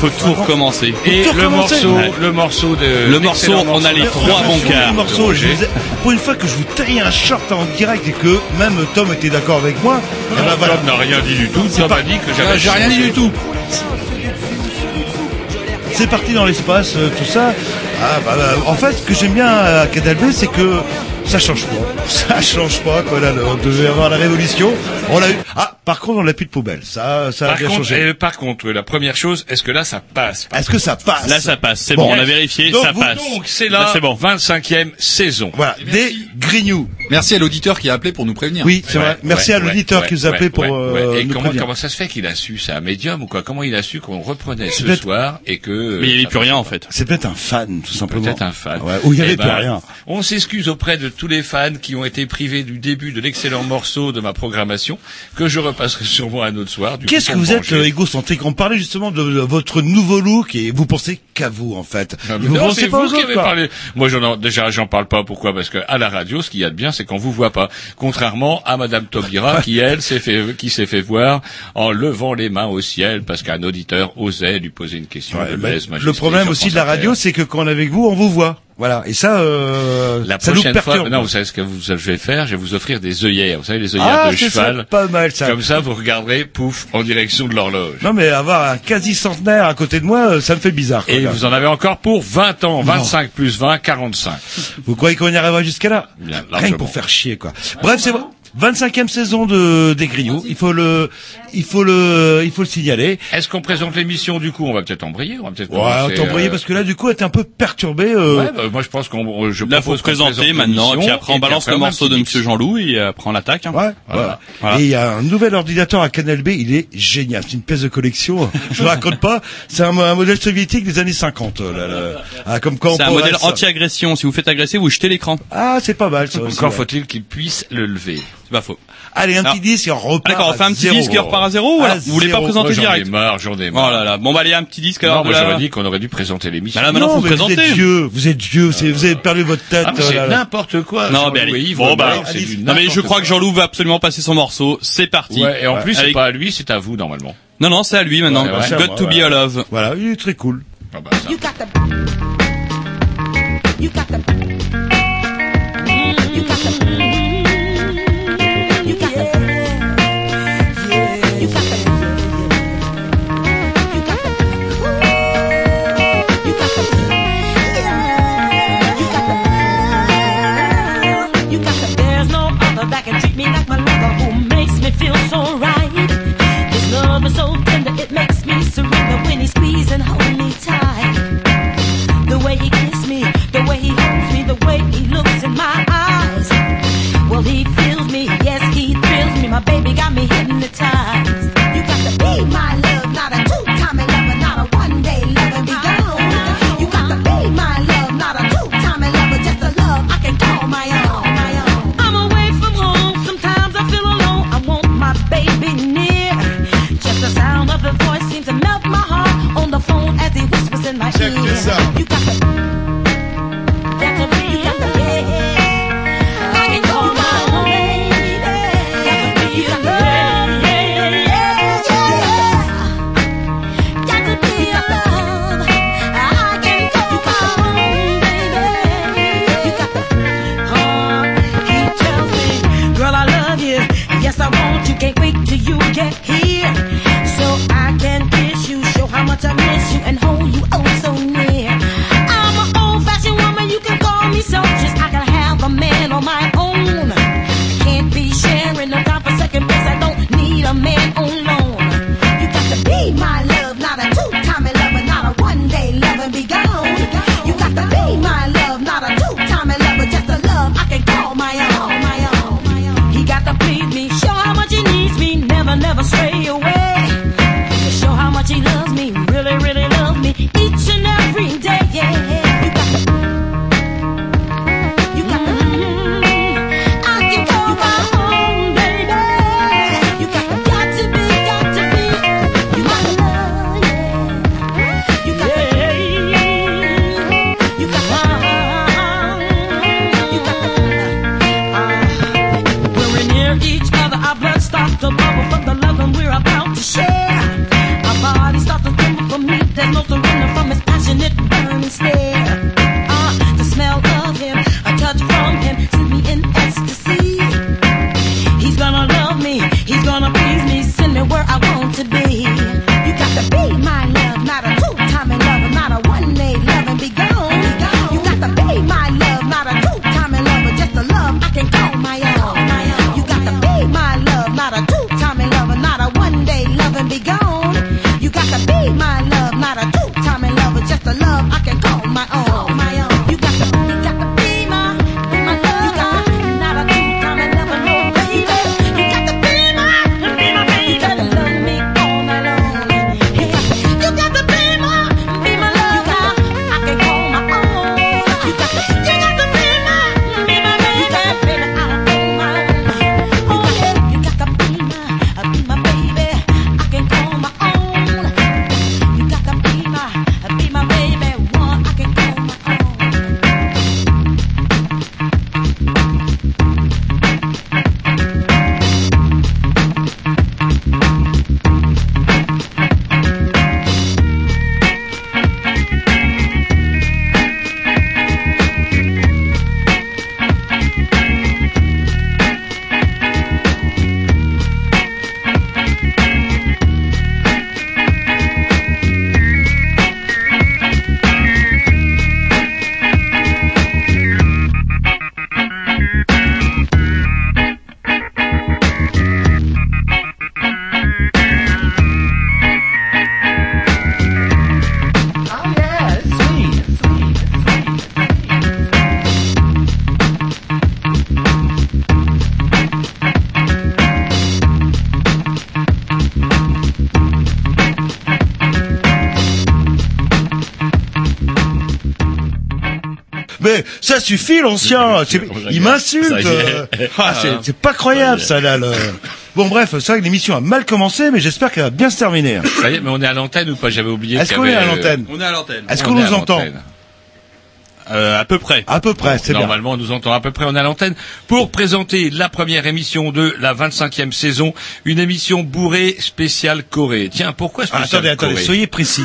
Faut tout recommencer. Et Tout le recommencer. morceau, Ouais. le morceau de Le morceau, on a les trois bons quarts. Le morceau, je vous ai- pour une fois que je vous taille un short en direct et que même Tom était d'accord avec moi, eh ben voilà. Tom n'a rien dit du tout. Tom pas- a dit que j'avais. J'ai rien dit du tout. C'est parti dans l'espace, euh, tout ça. Ah, bah, bah, en fait, ce que j'aime bien à Cadalbé, c'est que ça change pas. Ça change pas, quoi. Là, on devait avoir la révolution. On l'a eu. Ah, par contre, on l'a plus de poubelle. Ça, ça a Par bien contre, changé. euh, par contre, la première chose, est-ce que là ça passe Est-ce que ça passe Là, ça passe. C'est Bon. bon, on a vérifié, Donc, ça vous- passe. Donc c'est Là, là, c'est bon. 25e saison. Voilà, des grignoux. Merci à l'auditeur qui a appelé pour nous prévenir. Oui, c'est Ouais, vrai. Merci ouais, à l'auditeur ouais, qui nous a appelé ouais, pour ouais, euh, ouais. Et nous comment, prévenir. comment ça se fait qu'il a su C'est un médium ou quoi Comment il a su qu'on reprenait ce soir et que Mais il n'y avait plus rien, en fait. C'est peut-être un fan, tout simplement. Peut-être un fan. Ouais, où il y avait Eh plus ben, rien. On s'excuse auprès de tous les fans qui ont été privés du début de l'excellent morceau de ma programmation que je repasserai sûrement un autre soir. Qu'est-ce que vous êtes euh, égocentrique On parlait justement de, votre nouveau look et vous pensez qu'à vous en fait. Non, mais vous pensez c'est pas vous aux qui autres, avez quoi. parlé. Moi, j'en, déjà, j'en parle pas. Pourquoi? Parce que à la radio, ce qu'il y a de bien, c'est qu'on vous voit pas. Contrairement à Madame Taubira, qui elle s'est fait, qui s'est fait voir en levant les mains au ciel parce qu'un auditeur osait lui poser une question Ouais, de lèse le problème aussi de la radio, c'est que quand on est avec vous, on vous voit. Voilà. Et ça, euh, La ça nous prochaine fois, non, vous savez ce que vous, je vais faire Je vais vous offrir des œillères. Vous savez, les œillères ah, de cheval. pas mal ça. Comme ça, vous regarderez, pouf, en direction de l'horloge. Non mais avoir un quasi centenaire à côté de moi, euh, ça me fait bizarre. quoi, Et vous en avez encore pour 20 ans. 25 plus 20, 45. Vous croyez qu'on y arrivera jusqu'à là Bien, Rien que pour faire chier quoi. Bref, c'est 25e saison de des Grignoux. Il faut le, il faut le, il faut le signaler. Est-ce qu'on présente l'émission du coup? On va peut-être embrayer. On va peut-être Ouais, t'embrayer euh, parce que là du coup, elle était un peu perturbée. Euh, Ouais, bah, moi je pense qu'on je Là, faut se présenter présente maintenant, et puis après on balance après, le morceau de. Monsieur Jean-Loup et après on l'attaque. hein. Ouais, Voilà. Voilà. Et il y a un nouvel ordinateur à Canal B, il est génial. C'est une pièce de collection. Je vous raconte pas. C'est un, un modèle soviétique des années 50. Là, là. Ah, comme quand on C'est un modèle anti-agression. Si vous faites agresser, vous jetez l'écran. Ah, c'est pas mal. Ça Encore faut-il qu'il puisse le lever. C'est pas faux. Allez, un Alors- petit disque on repart. D'accord, on fait un à petit zéro. disque et on repart à zéro ou À alors Vous voulez pas présenter Moi, j'en ai direct marre, j'en ai marre. Oh là là. Bon bah allez, un petit disque alors. non, moi j'aurais dit qu'on aurait dû présenter l'émission. Bah là, maintenant, non, faut mais présenter. vous êtes vieux, vous êtes vieux, c'est- vous avez perdu votre tête. Ah, euh, c'est n'importe quoi. Non, mais allez. Bon, bah, Non mais je crois que. Jean-Loup va absolument passer son morceau. C'est parti. Ouais, et en plus, c'est pas à lui, c'est à vous, normalement. Non non, c'est à lui maintenant. Ouais, Got to be ouais. alive. Voilà, il est très cool. Ah bah, ça. You got the. You got the. You got the. He kisses me, the way he holds me, the way he looks in my eyes. Well, he fills me, yes, he thrills me. My baby got me hypnotized. Suffit, l'ancien. Il m'insulte. Euh. Ah, c'est- pas croyable, ça, là. le- Bon, bref, c'est vrai que l'émission a mal commencé, mais j'espère qu'elle va bien se terminer. Ça y est, mais on est à l'antenne ou pas? J'avais oublié. Est-ce qu'on est à avait, euh, l'antenne On est à l'antenne. Est-ce on qu'on nous entend? l'antenne. Euh, à peu près. À peu près, c'est bien. Normalement, on nous entend à peu près. On est à l'antenne pour présenter la première émission de la 25e saison, une émission bourrée spéciale Corée. Tiens, pourquoi Ah, spéciale attendez, attendez, Corée? soyez précis.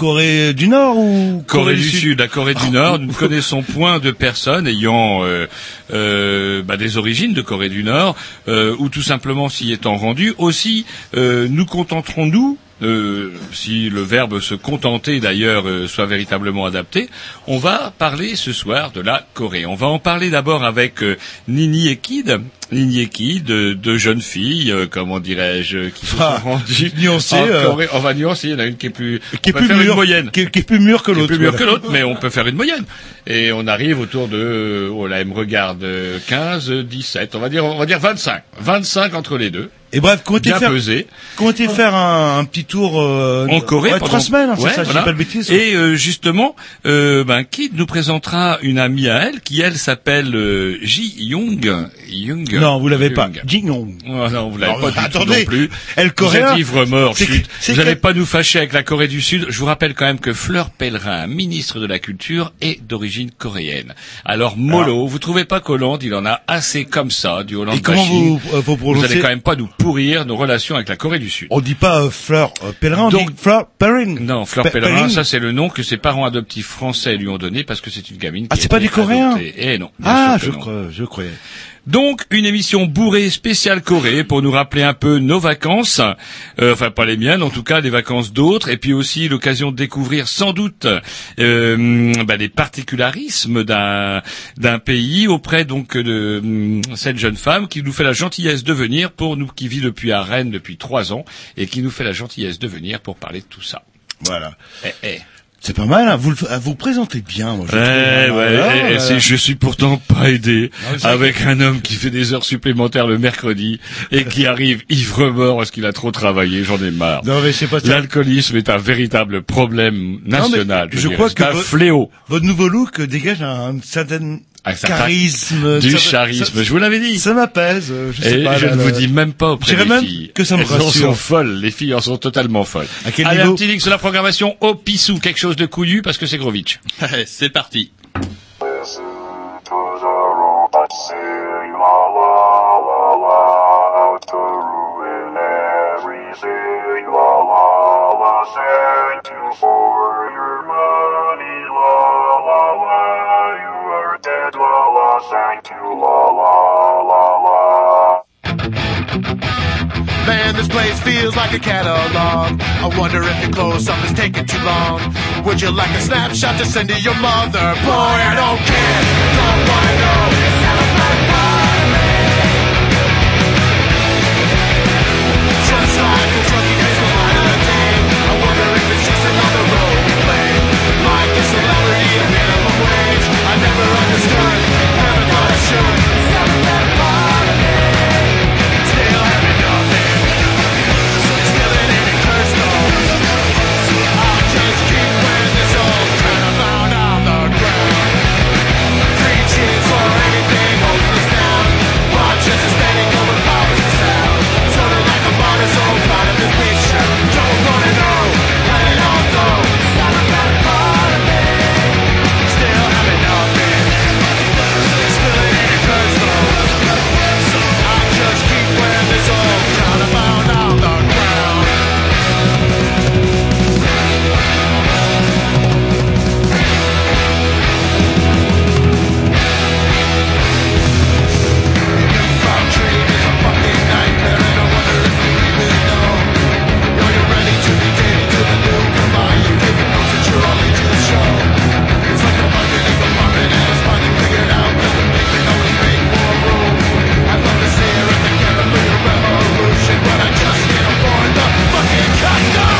Corée du Nord ou Corée du Sud, la Corée du. Nord, nous ne connaissons point de personnes ayant euh, euh, bah, des origines de Corée du Nord, euh, ou tout simplement s'y étant rendues. Aussi, euh, nous contenterons-nous, euh, si le verbe se contenter d'ailleurs euh, soit véritablement adapté, on va parler ce soir de la Corée. On va en parler d'abord avec euh, Nini et Kid, euh, deux jeunes filles, euh, comment dirais-je, qui se sont Ah, rendues nuancé, en euh, Corée. On va nuancer, il y en a une qui est plus, qui est plus faire mûr, une moyenne qui est, qui est plus mûr que l'autre. plus mûr voilà. que l'autre, mais on peut faire une moyenne. Et on arrive autour de, oh là, elle me regarde, euh, 15, 17, on va dire, on va dire 25. 25 entre les deux. Et bref, comptez Bien faire, pesé. comptez faire un, un petit tour euh, En Corée ouais, pendant trois semaines, hein, Ouais, ça, voilà. pas de bêtises. Et euh, justement, euh, ben, Kid nous présentera une amie à elle qui elle s'appelle euh, Ji Young. Young. Non, vous l'avez pas. Jingnon. Oh, non, vous l'avez pas du tout attendez, non plus. elle Vous coréen. ivre mort, chut. Vous n'allez pas nous fâcher avec la Corée du Sud. Je vous rappelle quand même que Fleur Pellerin, ministre de la Culture, est d'origine coréenne. Alors, Molo, vous trouvez pas qu'Hollande, il en a assez comme ça, du Hollande Et comment vous, euh, vous Vous prononcez allez quand même pas nous pourrir nos relations avec la Corée du Sud. On dit pas euh, Fleur euh, Pèlerin, on Donc- dit Fleur Perrin. Non, Fleur Pe- Pellerin, ça c'est le nom que ses parents adoptifs français lui ont donné parce que c'est une gamine. Ah, c'est pas du coréen. Eh non. Ah, je non. crois, je croyais. Donc une émission bourrée spéciale Corée pour nous rappeler un peu nos vacances, euh, enfin pas les miennes, en tout cas les vacances d'autres, et puis aussi l'occasion de découvrir sans doute euh, bah, les particularismes d'un d'un pays auprès donc de hum, cette jeune femme qui nous fait la gentillesse de venir pour nous qui vit depuis à Rennes depuis trois ans et qui nous fait la gentillesse de venir pour parler de tout ça. Voilà. Eh, eh. C'est pas mal, hein. vous, vous présentez bien, moi, je Ouais, trouve, ouais, et- c'est- je suis pourtant pas aidé Non, c'est avec un homme qui fait des heures supplémentaires le mercredi et qui arrive ivre-mort parce qu'il a trop travaillé, j'en ai marre. Non, mais sais pas, L'alcoolisme est un véritable problème national. je crois C'est que un fléau. votre nouveau look dégage un certain Un certain- charisme. Du ça- charisme, ça- je vous l'avais dit. Ça m'apaise, je sais Et pas. je là, ne là. vous dis même pas auprès des même filles. que ça me Elles rassure. sont folles, les filles en sont totalement folles. À quel Allez, niveau un petit link sur la programmation au pissou, quelque chose de couillu parce que c'est Grovitch. C'est parti. Thank you la la la la Man, this place feels like a catalog. I wonder if your close up is taking too long. Would you like a snapshot to send to your mother? Boy, I don't care. Don't wanna know. The fucking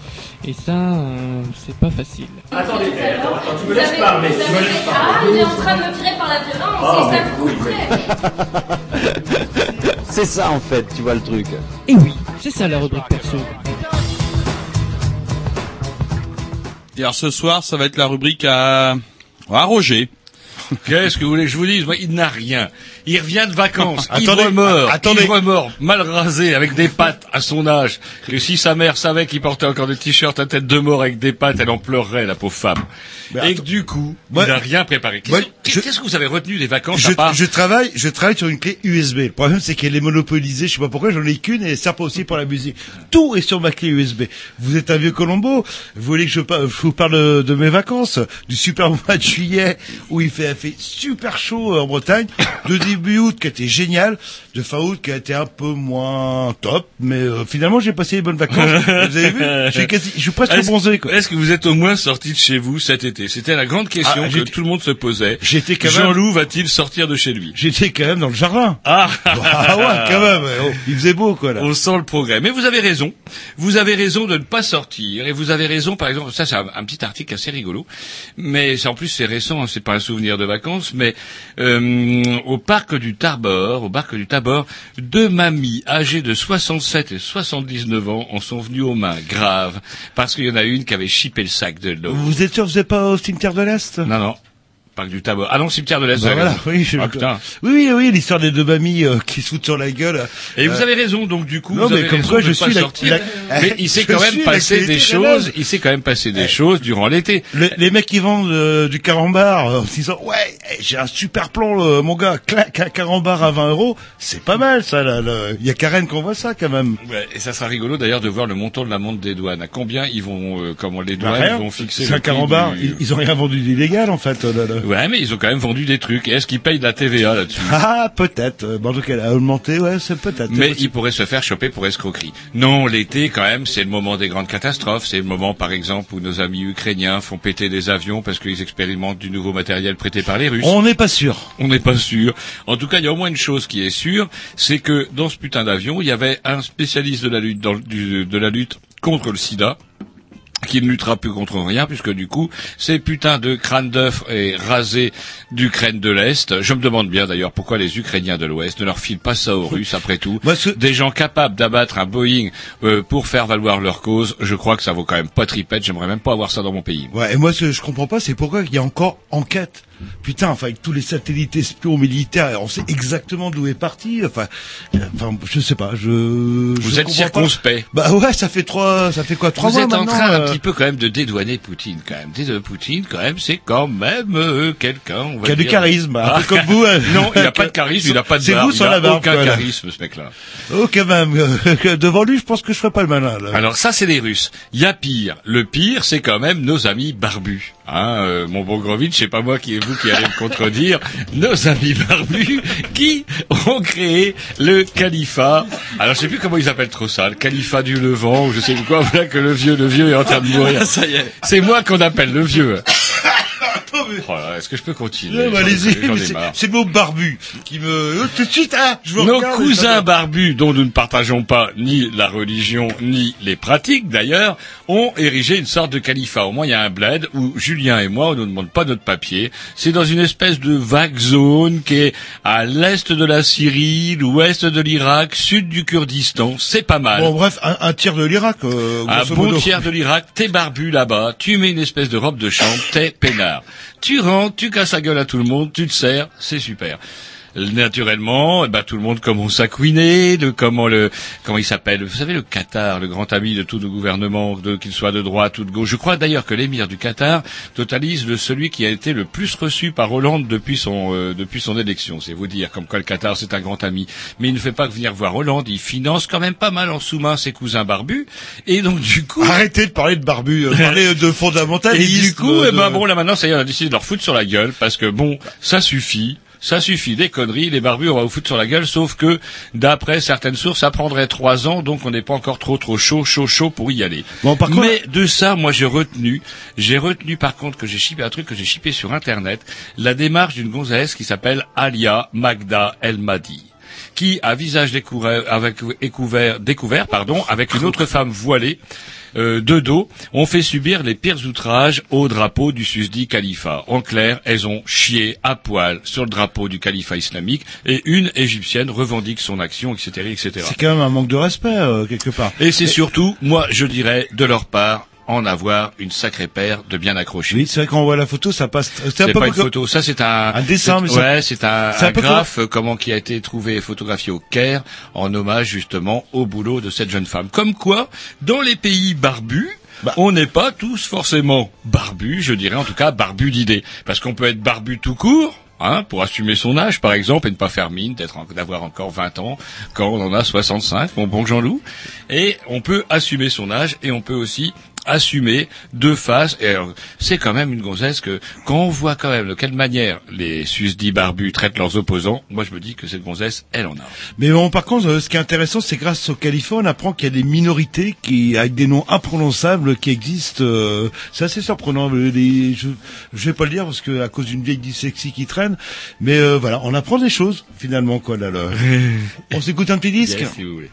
Et ça, euh, c'est pas facile. Attendez, attends, tu me laisses parler. Tu me laisses Ah, il est en train de me tirer par la violence, c'est ça que vous voulez. C'est ça en fait, tu vois le truc. Et oui, c'est ça la rubrique perso. Et alors ce soir, ça va être la rubrique à, à Roger. Qu'est-ce que vous voulez que je vous dise? Moi, il n'a rien. Il revient de vacances, Attendez, ivre-mort, attendez. ivre-mort, mal rasé, avec des pattes à son âge. Que si sa mère savait qu'il portait encore des t-shirts à tête de mort avec des pattes, elle en pleurerait, la pauvre femme. Mais Et que du coup, Moi- il n'a rien préparé. Qu'est-ce Moi, qu'est-ce- je- qu'est-ce que vous avez retenu des vacances Je, à part je travaille, je travaille sur une clé USB. Le problème, c'est qu'elle est monopolisée. Je sais pas pourquoi, j'en ai qu'une et elle sert pas aussi pour la musique. Tout est sur ma clé USB. Vous êtes un vieux Colombo. Vous voulez que je, vous parle de, mes vacances, du super mois de juillet où il fait, fait super chaud en Bretagne, de début août qui était génial. De fin août qui a été un peu moins top, mais euh, finalement j'ai passé les bonnes vacances. vous avez vu J'ai quasi, je suis presque Est-ce- bronzé. Est-ce que vous êtes au moins sorti de chez vous cet été? C'était la grande question Ah, que tout le monde se posait. J'étais quand même- Jean-Loup va-t-il sortir de chez lui? J'étais quand même dans le jardin. Ah, Ah ouais, quand même. oh, il faisait beau quoi là. On sent le progrès. Mais vous avez raison. Vous avez raison de ne pas sortir. Et vous avez raison, par exemple, ça c'est un, un petit article assez rigolo. Mais en plus c'est récent, hein, c'est pas un souvenir de vacances. Mais euh, au parc du Tabor, au parc du Tabor, deux mamies âgées de 67 et 79 ans en sont venues aux mains graves. Parce qu'il y en a une qui avait chippé le sac de l'eau. Vous êtes sûr que vous n'êtes pas au cimetière de l'Est? Non, non. Parc du Tabor. Ah non, cimetière de l'Est. Bah voilà, oui, je- Ah, putain. oui, oui, oui, l'histoire des deux mamies euh, qui se foutent sur la gueule. Et vous Euh, avez raison, donc du coup, non, vous mais comme quoi je suis la- Mais il s'est quand même passé des choses. Il s'est quand même passé des choses durant l'été. Les, les mecs qui vendent euh, du carambar euh, en se disant ouais eh, j'ai un super plan mon gars clac un carambar à 20 euros c'est pas mal ça là, là. il y a Karen qu'on voit ça quand même Ouais, et ça sera rigolo d'ailleurs de voir le montant de la montre des douanes. À combien ils vont, euh, comment les Bah, douanes vont fixer c'est le un carambar du- ils, ils ont rien vendu d'illégal en fait là, là. Ouais, mais ils ont quand même vendu des trucs. Est-ce qu'ils payent de la TVA là-dessus ah peut-être euh, bon, en tout cas elle a augmenté ouais c'est peut-être Mais ils pourraient se faire choper pour escroquerie. Non, l'été quand même, c'est le moment des grandes catastrophes. C'est le moment, par exemple, où nos amis ukrainiens font péter des avions parce qu'ils expérimentent du nouveau matériel prêté par les Russes. on n'est pas sûr On n'est pas sûr. En tout cas, il y a au moins une chose qui est sûre, c'est que dans ce putain d'avion, il y avait un spécialiste de la lutte, dans le- du- de la lutte contre le sida qui ne luttera plus contre rien, puisque du coup, ces putains de crânes d'œufs est rasé d'Ukraine de l'Est. Je me demande bien d'ailleurs pourquoi les Ukrainiens de l'Ouest ne leur filent pas ça aux Russes, après tout. Des gens capables d'abattre un Boeing euh, pour faire valoir leur cause, je crois que ça vaut quand même pas tripette, j'aimerais même pas avoir ça dans mon pays. Ouais, et moi, ce que je comprends pas, c'est pourquoi il y a encore enquête. Putain, enfin, avec tous les satellites espions militaires, on sait exactement d'où est parti. Enfin, euh, enfin, je sais pas. Je. Vous je êtes circonspect. Pas. Bah ouais, ça fait trois, ça fait quoi, trois Vous mois êtes en train un euh, petit peu quand même de dédouaner Poutine, quand même. Dédouaner Poutine, quand même, c'est quand même euh, quelqu'un. Qui a du charisme, un peu Ah. comme vous, hein. non, il n'a pas de charisme, il n'a pas de C'est vous a la barbe, aucun voilà. charisme, ce mec-là. Oh, quand même. euh, Devant lui, je pense que je ferai pas le malin. Là. Alors ça, c'est les Russes. Il y a pire. Le pire, c'est quand même nos amis barbus. Hein, euh, mon bon Grovitch, c'est pas moi qui est vous qui allez me contredire. Nos amis barbus qui ont créé le califat. Alors je sais plus comment ils appellent trop ça, le califat du Levant ou je sais plus quoi. Voilà que le vieux, le vieux est en train de mourir. Ça y est. C'est moi qu'on appelle le vieux. Oh Est-ce que je peux continuer Ouais, bah, allez-y, c'est- c'est mon barbu qui me euh, tout de suite hein, je vous Nos regarde, cousins barbus, dont nous ne partageons pas ni la religion ni les pratiques d'ailleurs, ont érigé une sorte de califat. Au moins, il y a un bled où Julien et moi, on ne nous demande pas notre papier. C'est dans une espèce de vague zone qui est à l'est de la Syrie, l'ouest de l'Irak, sud du Kurdistan. C'est pas mal. Bon bref, un, un tiers de l'Irak. Euh, Un bon tiers de l'Irak, t'es barbu là-bas, tu mets une espèce de robe de chambre, t'es peinard. Tu rentres, tu casses la gueule à tout le monde, tu te sers, c'est super. Naturellement, eh ben, tout le monde commence à couiner, de comment le, comment il s'appelle, vous savez le Qatar, le grand ami de tous nos gouvernements, de, qu'il soit de droite ou de gauche. Je crois d'ailleurs que l'émir du Qatar totalise le celui qui a été le plus reçu par Hollande depuis son, euh, depuis son élection. C'est vous dire, comme quoi le Qatar c'est un grand ami. Mais il ne fait pas que venir voir Hollande, il finance quand même pas mal en sous-main ses cousins barbus. Et donc du coup, Arrêtez de parler de barbu, euh, parlez de et fondamentalisme. du coup, de- eh ben bon, là maintenant, ça y est, on a décidé de leur foutre sur la gueule, parce que bon, ça suffit. Ça suffit, des conneries, les barbus, on va vous foutre sur la gueule, sauf que, d'après certaines sources, ça prendrait trois ans, donc on n'est pas encore trop trop chaud, chaud, chaud pour y aller. Bon, par contre- Mais de ça, moi j'ai retenu, j'ai retenu par contre que j'ai chippé un truc que j'ai chippé sur internet, la démarche d'une gonzesse qui s'appelle Alia Magda El Madi qui, à visage découvert, avec, découvert, découvert pardon, avec une autre femme voilée, euh, de dos, ont fait subir les pires outrages au drapeau du susdit califat. En clair, elles ont chié à poil sur le drapeau du califat islamique et une égyptienne revendique son action, etc., etc. C'est quand même un manque de respect euh, quelque part. Et c'est surtout, moi, je dirais, de leur part, en avoir une sacrée paire de bien accrochés. Oui, c'est vrai quand on voit la photo, ça passe. C'est peu pas une photo, ça c'est un, Un dessin, mais ça- ouais, c'est un, un un graphe, euh, comment qui a été trouvé et photographié au Caire en hommage justement au boulot de cette jeune femme. Comme quoi, dans les pays barbus, Bah. on n'est pas tous forcément barbus, je dirais en tout cas barbus d'idées, parce qu'on peut être barbu tout court. Hein, pour assumer son âge, par exemple, et ne pas faire mine d'être en- d'avoir encore 20 ans quand on en a 65, mon bon Jean-Loup. Et on peut assumer son âge et on peut aussi assumée, de face. Et alors, c'est quand même une gonzesse que, quand on voit quand même de quelle manière les susdits barbus traitent leurs opposants, moi je me dis que cette gonzesse, elle en a. Mais bon, par contre, euh, ce qui est intéressant, c'est grâce au Californie, on apprend qu'il y a des minorités qui, avec des noms imprononçables, qui existent. euh, c'est assez surprenant. Le- les- je, je vais pas le dire parce que à cause d'une vieille dyslexie qui traîne, mais euh, voilà, on apprend des choses finalement, quoi. Là, là. on s'écoute un petit disque. Yes, si vous voulez.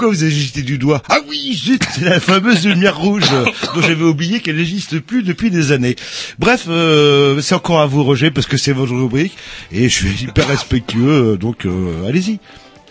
Pourquoi vous avez jeté du doigt Ah oui, zut, c'est la fameuse lumière rouge dont j'avais oublié qu'elle n'existe plus depuis des années. Bref, euh, c'est encore à vous, Roger, parce que c'est votre rubrique, et je suis hyper respectueux, euh, donc euh, allez-y.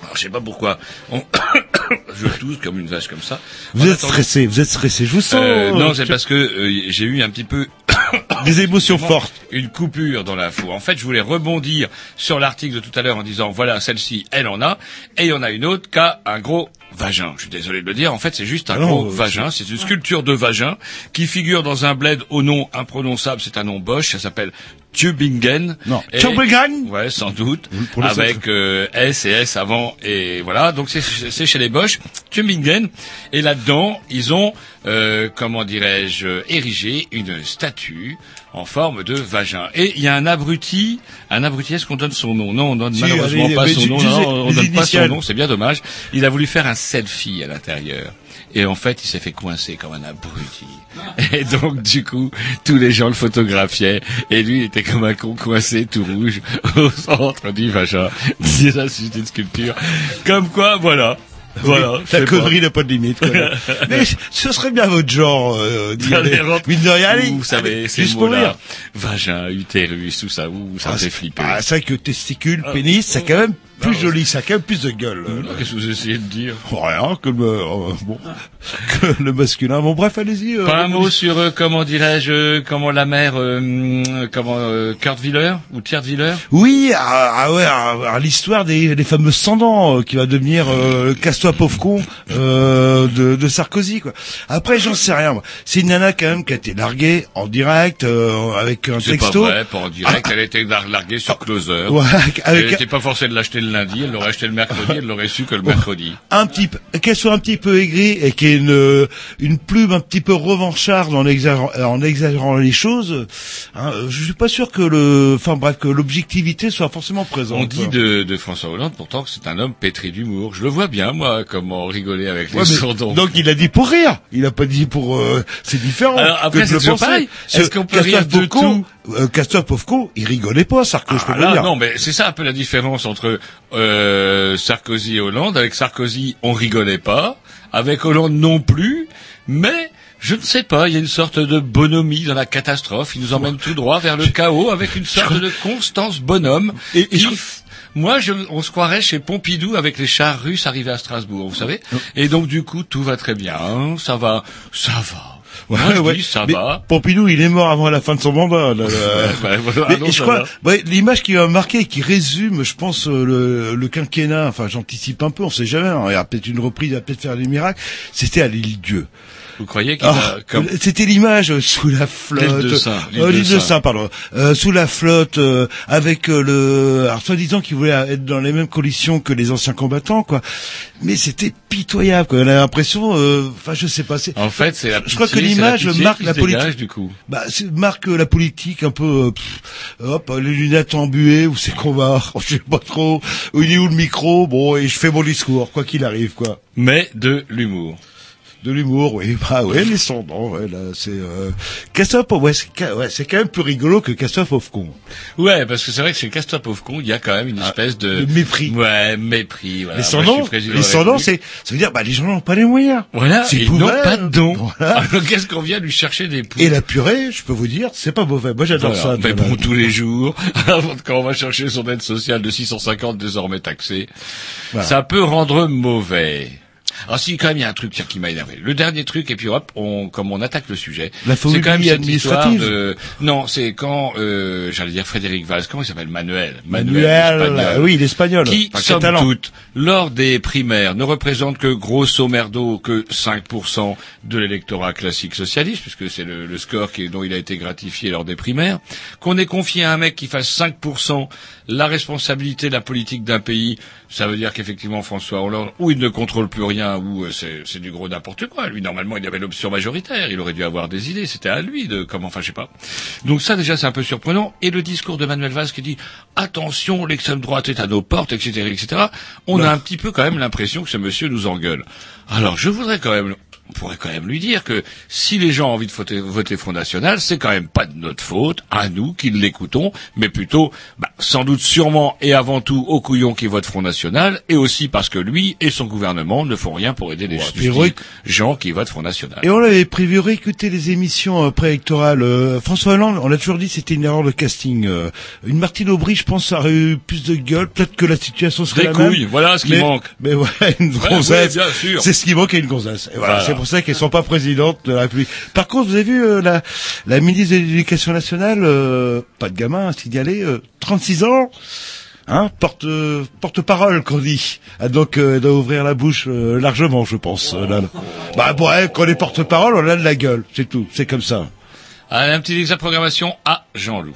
Alors, je sais pas pourquoi. On... je tousse comme une vache comme ça. Vous En êtes attendant- stressé, vous êtes stressé, je vous sens. Euh, non, c'est parce que euh, j'ai eu un petit peu des émotions fortes. Une coupure dans l'info. En fait, je voulais rebondir sur l'article de tout à l'heure en disant voilà, celle-ci, elle en a, et il y en a une autre qui a un gros vagin. Je suis désolé de le dire. En fait, c'est juste un Ah gros vagin. C'est une sculpture de vagin qui figure dans un bled au nom imprononçable. C'est un nom Bosch. Ça s'appelle Tübingen. Non, Et- Tübingen Ouais, sans doute. avec euh, S et S avant et voilà. Donc c'est c'est chez les Bosch, Tübingen. Et là-dedans, ils ont euh, comment dirais-je érigé une statue en forme de vagin. Et il y a un abruti, un abruti. Est-ce qu'on donne son nom? Non, on donne Si, malheureusement allez, pas son tu- nom. tu Non, sais, on donne pas son nom. C'est bien dommage. Il a voulu faire un selfie à l'intérieur. Et en fait, il s'est fait coincer comme un abruti. Et donc, du coup, tous les gens le photographiaient. Et lui, il était comme un con coincé, tout rouge, au centre du vagin. C'est une sculpture. Comme quoi, voilà. Voilà. La connerie n'a pas de limite. Mais ce serait bien votre genre, euh. Mine de rien, Vous savez, allez, ces juste pour rire. Vagin, utérus, tout ça, ouh, ça Ah, fait c'est- flipper. Ah, c'est vrai que testicule, pénis, c'est quand même plus joli, ça a quand même plus de gueule. euh, Qu'est-ce que vous essayez de dire? Rien que le, euh, bon, que le masculin. Bon, bref, allez-y. euh, Pas un mot sur euh, comment dirais-je, euh, comment la mère, euh, hum, comment euh, Kurt Willer ou Thiert Willer? Oui, ah, ah ouais, ah, ah, l'histoire des, des fameux cendants qui va devenir euh, le casse-toi pauvre con euh, de, de Sarkozy. Quoi. Après, j'en sais rien. moi. C'est une nana quand même qui a été larguée en direct euh, avec un C'est pas texto. vrai, pas en direct. Elle était lar- larguée sur Closer. Ouais, avec- Elle n'était pas forcée de l'acheter le lundi. Elle l'aurait acheté le mercredi. Elle l'aurait su que le mercredi. un petit qu'elle soit un petit peu aigrie et qu'il y ait une, une plume un petit peu revancharde en exagérant, en exagérant les choses, hein, je suis pas sûr que le, enfin bref, que l'objectivité soit forcément présente. On dit de, de François Hollande pourtant que c'est un homme pétri d'humour. Je le vois bien, moi, comment rigoler avec les Ouais, sourdons. donc il a dit pour rire, il a pas dit pour. euh, c'est différent. Alors, après, c'est toujours pareil. Ce Est-ce qu'on peut rire de tout euh, Castor Popco, il rigolait pas, Sarko, je peux Ah vous là, dire. non, mais c'est ça un peu la différence entre euh, Sarkozy et Hollande. Avec Sarkozy, on rigolait pas. Avec Hollande non plus. Mais je ne sais pas, il y a une sorte de bonhomie dans la catastrophe. Il nous emmène tout droit vers le chaos avec une sorte de Constance bonhomme. Et- et qui moi, je, on se croirait chez Pompidou avec les chars russes arrivés à Strasbourg, vous savez. Et donc, du coup, tout va très bien. Ça va, ça va. Moi, je dis, ça Mais va. Pompidou, il est mort avant la fin de son mandat. là, là. bah, voilà, Mais- non, et je ça crois, va. ouais, l'image qui m'a marqué et qui résume, je pense, euh, le, le quinquennat, enfin j'anticipe un peu, on sait jamais, hein, il y a peut-être une reprise, il va peut-être faire des miracles, c'était à l'île Dieu. Vous croyez qu'il Ah, a, comme, C'était l'image euh, sous la flotte. L'île de Saint, l'île Euh, de Saint. Pardon. Euh, sous la flotte, euh, avec euh, le, alors soi-disant qu'il voulait être dans les mêmes conditions que les anciens combattants, quoi. Mais c'était pitoyable, quoi. On a l'impression, euh, enfin, je sais pas. c'est- en fait, c'est la je crois que l'image la marque la politique. dégage, du coup. Bah, marque la politique un peu, euh, pff, hop, les lunettes embuées, où c'est qu'on va, je sais pas trop, où il est où le micro, bon, et je fais mon discours, quoi qu'il arrive, quoi. Mais de l'humour. De l'humour, oui, bah ouais, les sondants, ouais, là, c'est, euh, ouais, c'est, ouais, c'est quand même plus rigolo que Cast-Up of Con. Ouais, parce que c'est vrai que chez Castop of Con, il y a quand même une espèce de... Ah, de mépris. Ouais, mépris. Voilà. les sondants, les sondants, c'est, ça veut dire, bah, les gens n'ont pas les moyens. Voilà, C'est ils n'ont pas de dons. Voilà. Alors, qu'est-ce qu'on vient lui chercher des poules? Et la purée, je peux vous dire, c'est pas mauvais. Moi, j'adore Voilà, ça. mais voilà. bon, tous les jours, quand on va chercher son aide sociale de 650 désormais taxée, Voilà. ça peut rendre mauvais. Alors si quand même il y a un truc tiens, qui m'a énervé. Le dernier truc et puis hop, on comme on attaque le sujet. La c'est quand même cette histoire administrative. de non, c'est quand euh, j'allais dire Frédéric Valls, comment il s'appelle? Manuel Manuel, espagnol. euh, oui, l'espagnol. Qui, Enfin, somme toute, lors des primaires, ne représente que grosso merdo que 5% de l'électorat classique socialiste, puisque c'est le, le score qui, dont il a été gratifié lors des primaires, qu'on ait confié à un mec qui fasse 5% la responsabilité de la politique d'un pays, ça veut dire qu'effectivement François Hollande, ou il ne contrôle plus rien, ou euh, c'est du gros n'importe quoi. Lui, normalement, il avait l'option majoritaire, il aurait dû avoir des idées, c'était à lui de comment, enfin, je sais pas. Donc ça, déjà, c'est un peu surprenant. Et le discours de Manuel Valls qui dit attention, l'extrême droite est à nos portes, etc., etc. On a un petit peu quand même l'impression que ce monsieur nous engueule. Alors, je voudrais quand même on pourrait quand même lui dire que si les gens ont envie de voter, voter Front National, c'est quand même pas de notre faute, à nous qui l'écoutons, mais plutôt, bah, sans doute sûrement et avant tout aux couillons qui votent Front National, et aussi parce que lui et son gouvernement ne font rien pour aider les gens qui votent Front National. Et on avait prévu réécouter les émissions euh, préélectorales. Euh, François Hollande, on a toujours dit c'était une erreur de casting. Euh, une Martine Aubry, je pense, aurait eu plus de gueule. Peut-être que la situation serait Des la même. couilles, voilà ce qui Mais- manque. Mais ouais, une Ouais, gonzesse. ouais, bien sûr. C'est ce qui manque à une gonzesse. Et voilà, Voilà. Pour ça qu'elles sont pas présidentes de la République. Par contre, vous avez vu euh, la, la ministre de l'Éducation nationale, euh, pas de gamin, signalé, euh, 36 ans. Hein, porte porte parole qu'on dit. Ah, donc euh, elle doit ouvrir la bouche euh, largement, je pense. euh, là. Bah bon, ouais, quand on est porte parole, on a de la gueule, c'est tout, c'est comme ça. Allez, un petit examen de programmation à Jean-Loup.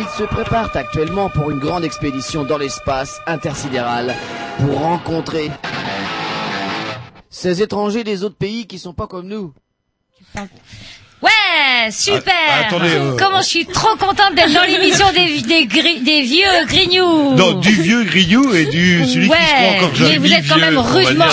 ils se préparent actuellement pour une grande expédition dans l'espace intersidéral pour rencontrer ces étrangers des autres pays qui sont pas comme nous. Ouais, super. Ah, attendez, euh, Comment je suis trop contente d'être dans l'émission des, des, gri- des vieux grignoux. Non, du vieux grillou et du celui qui se Ouais, encore jeune. mais vous êtes quand même rudement,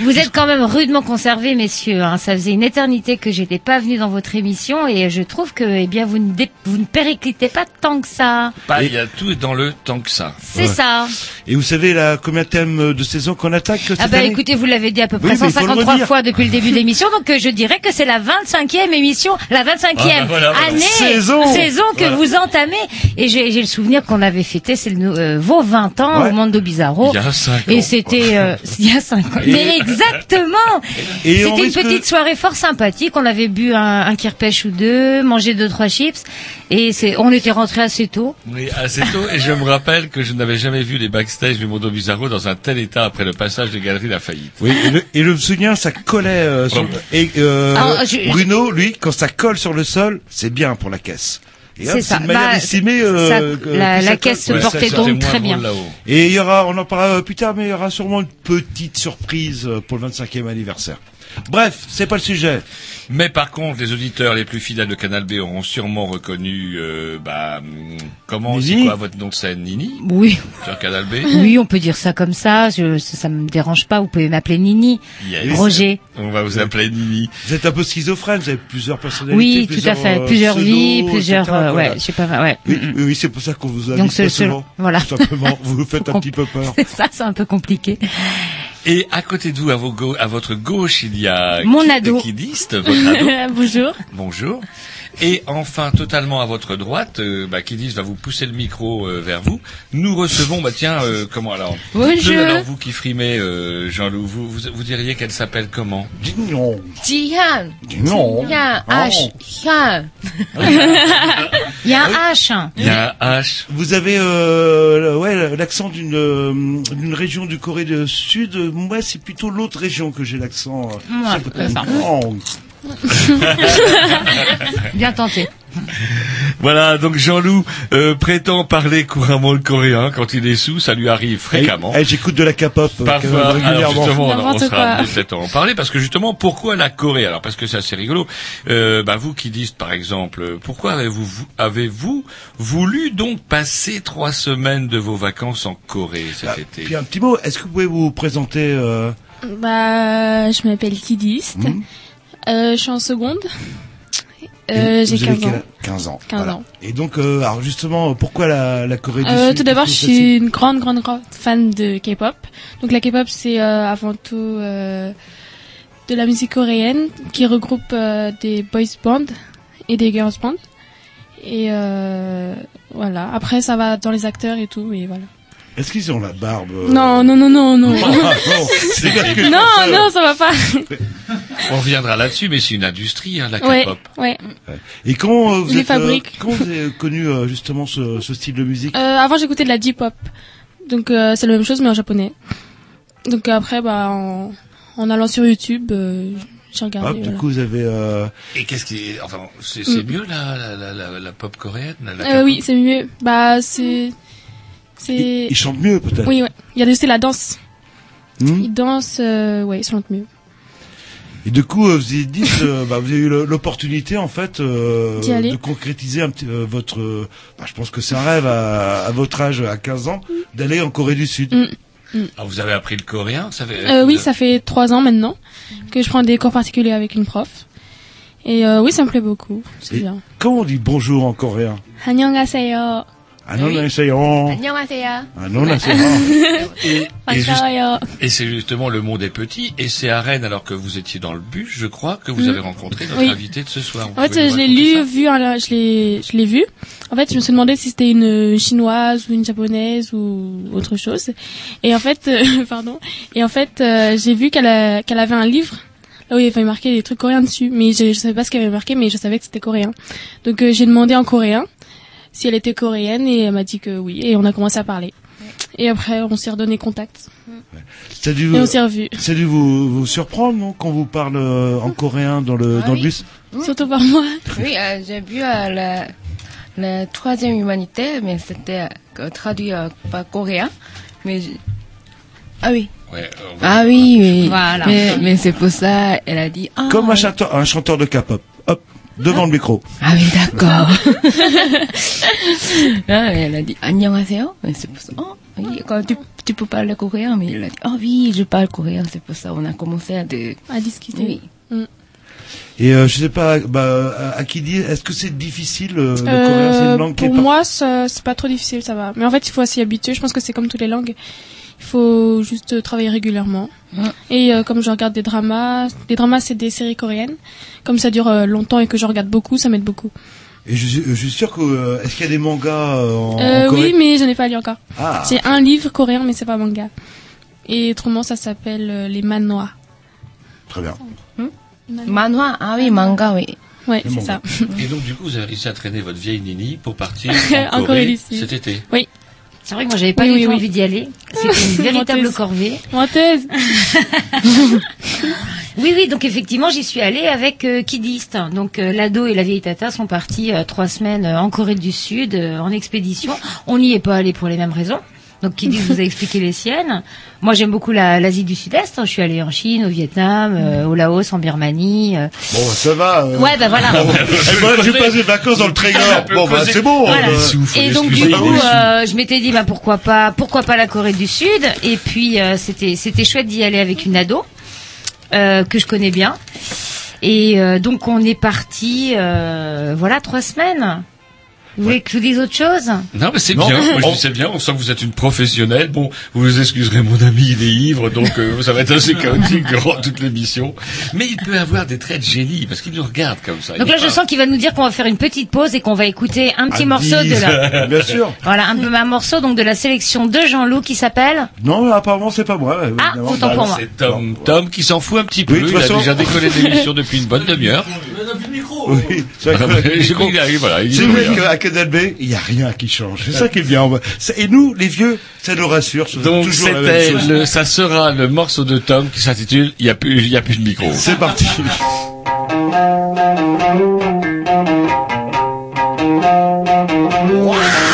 vous êtes quand même rudement conservés, messieurs. hein. Ça faisait une éternité que j'étais pas venu dans votre émission et je trouve que, eh bien, vous ne, dé- vous ne périclitez pas tant que ça. Pas, il y a tout dans le tant que ça. C'est Ouais. ça. Et vous savez la combien thème de saison qu'on attaque cette Ah bah année écoutez, vous l'avez dit à peu près Oui, mais il faut le 153 redire. fois depuis le début de l'émission, donc euh, je dirais que c'est la 25e émission, la 25e Ah, bah voilà, voilà. année, Saison. que Voilà. vous entamez. Et j'ai j'ai le souvenir qu'on avait fêté c'est euh, vos 20 ans Ouais. au Mondo Bizarro. Il y a cinq ans, Et c'était euh, il y a 5 ans. Et- Mais exactement. C'était une risque- petite soirée fort sympathique. On avait bu un, un kirpèche ou deux, mangé deux trois chips, et c'est on était rentré assez tôt. Oui, assez tôt. Et je me rappelle que je n'avais jamais vu les backstage du Mondo Bizarro dans un tel état après le passage des galeries La Faillite. Oui, et le, et le souvenir, ça collait euh, sur, et euh, Alors, je- Bruno, lui, quand ça colle sur le sol, c'est bien pour la caisse. C'est ça. Bah, d'estimer ça- euh, que- la- la ça caisse se portait ça, donc très bien. Et il y aura, on en parlera euh, plus tard, mais il y aura sûrement une petite surprise euh, pour le 25e anniversaire. Bref, c'est pas le sujet. Mais par contre, les auditeurs les plus fidèles de Canal B auront sûrement reconnu, euh, bah, comment, c'est Nini quoi votre nom de scène, Nini, Oui. sur Canal B Oui, on peut dire ça comme ça. Je, ça, ça me dérange pas. Vous pouvez m'appeler Nini, Yes. Roger. On va vous appeler Nini. Vous êtes un peu schizophrène, vous avez plusieurs personnalités. Oui, tout plusieurs, à fait. euh, Plusieurs pseudos, vies, plusieurs. etc., euh, voilà. ouais, je sais pas. Ouais. Oui, oui, oui, c'est pour ça qu'on vous a Donc seul- souvent. voilà. Tout simplement, vous vous faites un petit peu peur. C'est ça, c'est un peu compliqué. Et à côté de vous, à, vos gau- à votre gauche, il y a Mon ado. Kidiste, votre ado. Bonjour. Bonjour. Et enfin, totalement à votre droite, euh, bah, Kidis va vous pousser le micro euh, vers vous. Nous recevons, bah tiens, euh, comment alors Bonjour. Alors vous qui frimez, euh, Jean-Loup, vous, vous, vous diriez qu'elle s'appelle comment? Dis non. Jihan. Non. Jihan. Oh. H. Jihan. Il y a un H. Il y a un H. Vous avez euh, ouais l'accent d'une euh, d'une région du Corée du Sud. Moi, c'est plutôt l'autre région que j'ai l'accent. Ouais, Bien tenté. Voilà, donc Jean-Loup euh, prétend parler couramment le coréen quand il est sous, ça lui arrive fréquemment. Eh, J'écoute de la K-pop euh, régulièrement. justement, on, sera amené en parler parce que justement, pourquoi la Corée? Alors parce que c'est assez rigolo. Euh, bah, vous qui dites par exemple, euh, pourquoi avez-vous vous- avez-vous voulu donc passer trois semaines de vos vacances en Corée cet Ah, été? Puis un petit mot. Est-ce que vous pouvez vous présenter euh, Bah, je m'appelle Kidiste. Hmm. Euh, je suis en seconde. Euh, j'ai avez 15 ans. quel âge 15 ans. 15 voilà. ans. Et donc, euh, alors justement, pourquoi la, la Corée du Euh, Sud tout d'abord, je suis une grande, grande, grande fan de K-pop. Donc la K-pop, c'est euh, avant tout euh, de la musique coréenne qui regroupe euh, des boys bands et des girls bands. Et euh, voilà. Après, ça va dans les acteurs et tout, et voilà. Est-ce qu'ils ont la barbe euh, Non, non, non, non, non. Ah, non, c'est parce que- non, non, ça va pas. On reviendra là-dessus, mais c'est une industrie, hein, la Ouais, K-pop. ouais. Et comment euh, vous êtes, euh, comment vous avez connu euh, justement ce, ce style de musique Euh, avant, j'écoutais de la J-pop. Donc euh, c'est la même chose, mais en japonais. Donc après, bah, en, en allant sur YouTube, euh, j'ai regardé. Hop, Du coup, vous avez. Euh... Et qu'est-ce qui, est- enfin, c'est c'est Mm. mieux la, la, la, la, la pop coréenne la, Euh, oui, c'est mieux. Bah, c'est, c'est. Ils chantent mieux peut-être. Oui, ouais. Il y a aussi la danse. Hmm Ils dansent, euh, ouais, ils chantent mieux. Et du coup, euh, vous avez dit, euh, bah, vous avez eu le- l'opportunité en fait euh, D'y aller. de concrétiser un petit, euh, votre. euh, bah, je pense que c'est un rêve à, à votre âge, à 15 ans, d'aller en Corée du Sud. Mm. Ah, vous avez appris le coréen ça fait, Euh, oui, ça fait trois ans maintenant que je prends des cours particuliers avec une prof. Et euh, oui, ça me plaît beaucoup. C'est Et bien. Comment on dit bonjour en coréen 안녕하세요. 안녕하세요. 안녕하세요. 안녕하세요. Et, et, juste- 반가워요. et c'est justement le monde est petit et c'est à Rennes alors que vous étiez dans le bus, je crois, que vous avez rencontré notre Oui. invité de ce soir. Vous En fait, pouvez nous je l'ai raconter lu, vu, hein, je l'ai, je l'ai vu. En fait, je me suis demandé si c'était une chinoise ou une japonaise ou autre chose. Et en fait, euh, pardon. Et en fait, euh, j'ai vu qu'elle a- qu'elle avait un livre. Là où il y avait marqué des trucs coréens dessus. Mais je, je savais pas ce qu'il y avait marqué, mais je savais que c'était coréen. Donc, euh, j'ai demandé en coréen si elle était coréenne et elle m'a dit que oui. Et on a commencé à parler. Et après, on s'est redonné contact. Ça a dû, Et on s'est revus. ça a dû vous, vous surprendre, non, quand vous parle euh, en coréen dans le, Ah dans le oui. bus Surtout par moi. Oui, euh, j'ai vu euh, la, la troisième humanité, mais c'était euh, traduit euh, par coréen. Mais je- ah oui. Ouais, euh, Ah oui, oui. Voilà. Mais, mais c'est pour ça, elle a dit. Ah, Comme un chanteur, un chanteur de K-pop Hop, devant le micro. Ah oui, d'accord. Ah, elle a dit 안녕하세요. Mais c'est pour ça. Oh, oui, quand tu, tu peux parler coréen, mais il a dit oh oui, je parle coréen. C'est pour ça on a commencé à de. À discuter. Oui. Et euh, je sais pas, bah, à- à qui dire, est-ce que c'est difficile euh, le Euh, coréen C'est une langue qui est pour pas- moi, ça- c'est pas trop difficile, ça va. Mais en fait, il faut s'y habituer. Je pense que c'est comme toutes les langues. Il faut juste euh, travailler régulièrement. Et euh, comme je regarde des dramas, des dramas, c'est des séries coréennes. Comme ça dure euh, longtemps et que je regarde beaucoup, ça m'aide beaucoup. Et je, suis- je suis sûr que euh, est-ce qu'il y a des mangas euh, en, Euh, en Corée? oui, mais je n'ai pas lu encore. Ah. C'est un livre coréen, mais c'est pas manga. Et autrement, ça s'appelle euh, les manhwa. Très bien. Manhwa, ah oui, manga, oui. Ouais, c'est ça. Et donc du coup, vous avez réussi à traîner votre vieille Nini pour partir En en Corée Corée du Sud. cet été. Oui. C'est vrai que moi j'avais pas Oui, du oui, tout oui. envie d'y aller. C'était une véritable corvée. Menteuse. Oui, oui, donc effectivement, j'y suis allée avec euh, Kidist. Donc euh, l'ado et la vieille tata sont partis euh, trois semaines euh, en Corée du Sud en expédition. On n'y est pas allé pour les mêmes raisons. Donc Kidist vous a expliqué les siennes. Moi, j'aime beaucoup la- l'Asie du Sud-Est. Je suis allée en Chine, au Vietnam, euh, au Laos, en Birmanie. euh. Bon, ça va. euh. Ouais, bah voilà. Ben, j'ai passé des vacances dans le Trégor. Bon, bah, c'est bon. Voilà. euh. Et donc du coup, euh, je m'étais dit, bah pourquoi pas, pourquoi pas la Corée du Sud. Et puis euh, c'était c'était chouette d'y aller avec une ado euh, que je connais bien. Et euh, donc on est parti, euh, voilà, trois semaines. Vous voulez que je vous dise autre chose? Non, mais c'est bien. Moi, On- je sais bien. On sent que vous êtes une professionnelle. Bon, vous vous excuserez, mon ami, il est ivre, donc euh, ça va être assez chaotique durant toute l'émission. Mais il peut avoir des traits de génie parce qu'il nous regarde comme ça. Donc Il là, je pas- sens qu'il va nous dire qu'on va faire une petite pause et qu'on va écouter un petit Ah, morceau de la, Bien sûr. voilà, un peu un morceau donc de la sélection de Jean-Loup qui s'appelle. Non, apparemment, c'est pas moi. Ah, autant pour moi. C'est Tom, Tom qui s'en fout un petit peu. Oui, de toute il a façon- déjà décollé de l'émission depuis une bonne demi-heure. Oui, c'est vrai Ah, que- mais j'ai vu qu'il arrive, voilà, il Il n'y a rien qui change. C'est ça qui est bien. Et nous, les vieux, ça nous rassure. Donc c'était le, ça sera le morceau de Tom qui s'intitule Il y a plus, il y a plus de micro. C'est parti.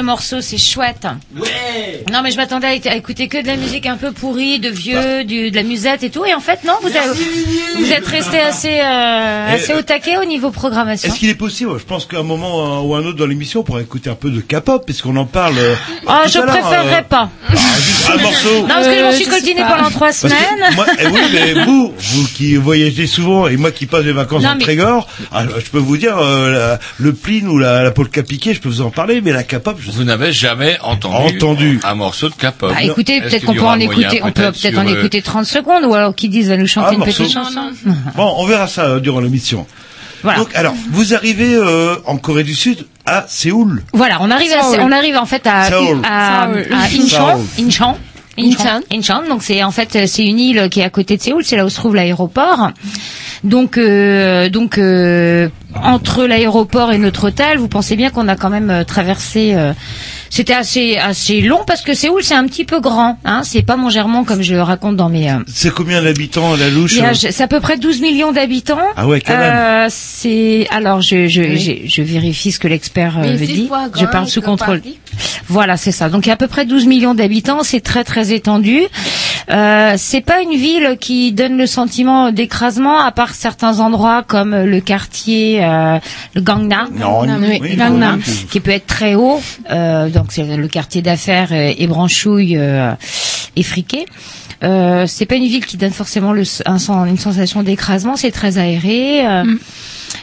ce morceau, c'est chouette. Ouais. Non, mais je m'attendais à, à écouter que de la musique un peu pourrie, de vieux, du, de la musette et tout. Et en fait, non, vous, avez, vous êtes resté assez, euh, assez au taquet au niveau programmation. Est-ce qu'il est possible Je pense qu'à un moment euh, ou un autre dans l'émission, on pourrait écouter un peu de K-pop, puisqu'on en parle. euh, Ah, je préférerais euh, pas. Ah, juste un morceau. Non, parce que je m'en Euh, suis je sais coltinée pas. pendant trois semaines. moi, eh oui, mais vous, vous qui voyagez souvent et moi qui passe mes vacances Non, en mais- Trégor, ah, je peux vous dire, euh, la- le plin ou la, la polka piquée, je peux vous en parler, mais la K-pop, je Vous n'avez jamais entendu, Entendu. un morceau de K-pop. Bah, écoutez, Est-ce peut-être qu'il qu'on y peut aura en moyen, écouter, on peut peut-être sur, en euh, écouter 30 secondes, ou alors qui disent va nous chanter Ah, une morceau. petite chanson. Bon, on verra ça euh, durant l'émission. Voilà. Donc, alors, vous arrivez euh, en Corée du Sud à Séoul. Voilà, on arrive, à, on arrive en fait à, Seoul. à, à Incheon. Incheon. Incheon. Incheon. Donc c'est en fait c'est une île qui est à côté de Séoul, c'est là où se trouve l'aéroport. Donc euh, donc euh, entre l'aéroport et notre hôtel, vous pensez bien qu'on a quand même euh, traversé. euh, c'était assez assez long parce que Séoul c'est un petit peu grand. Hein, c'est pas Montgermont comme je le raconte dans mes. euh, C'est combien d'habitants à la louche euh C'est à peu près 12 millions d'habitants. Ah ouais, quand même. Euh, c'est alors je je, Oui. je vérifie ce que l'expert euh, dit. fois Je parle sous contrôle. Paris. Voilà, c'est ça. Donc il y a à peu près 12 millions d'habitants, c'est très très étendu. Euh, c'est pas une ville qui donne le sentiment d'écrasement, à part certains endroits comme le quartier euh, le Gangnam, Non, oui, oui, Gangnam. non, qui peut être très haut. Euh, donc c'est le quartier d'affaires et branchouille euh, effriqué. Euh, c'est pas une ville qui donne forcément le, un, sen- une sensation d'écrasement, c'est très aéré. euh,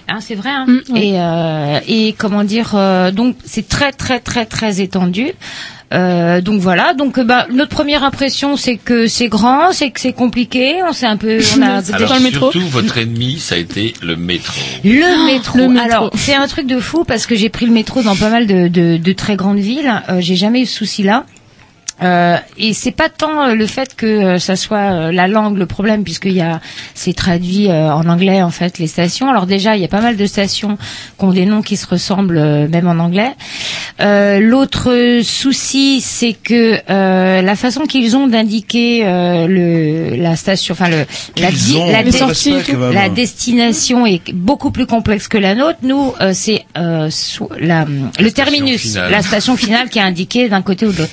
hein, c'est vrai. Hein Mm, oui. et, euh, et comment dire, euh, donc c'est très très très très étendu. Euh, donc voilà, donc euh, bah, notre première impression c'est que c'est grand, c'est que c'est compliqué, on sait un peu, on a Alors dans le métro. surtout, votre ennemi, ça a été le métro. le métro. le métro. Alors, c'est un truc de fou parce que j'ai pris le métro dans pas mal de, de, de très grandes villes. Euh, j'ai jamais eu ce souci-là. Euh, et c'est pas tant euh, le fait que euh, ça soit euh, la langue le problème puisqu'il y a c'est traduit en anglais en fait les stations. Alors déjà il y a pas mal de stations qui ont des noms qui se ressemblent même en anglais. Euh, L'autre souci c'est que euh, la façon qu'ils ont d'indiquer euh, le la station, enfin le la, di- la de la destination est beaucoup plus complexe que la nôtre. Nous, euh, c'est euh, sou- la, le terminus, finale. la station finale qui est indiquée d'un côté ou de l'autre.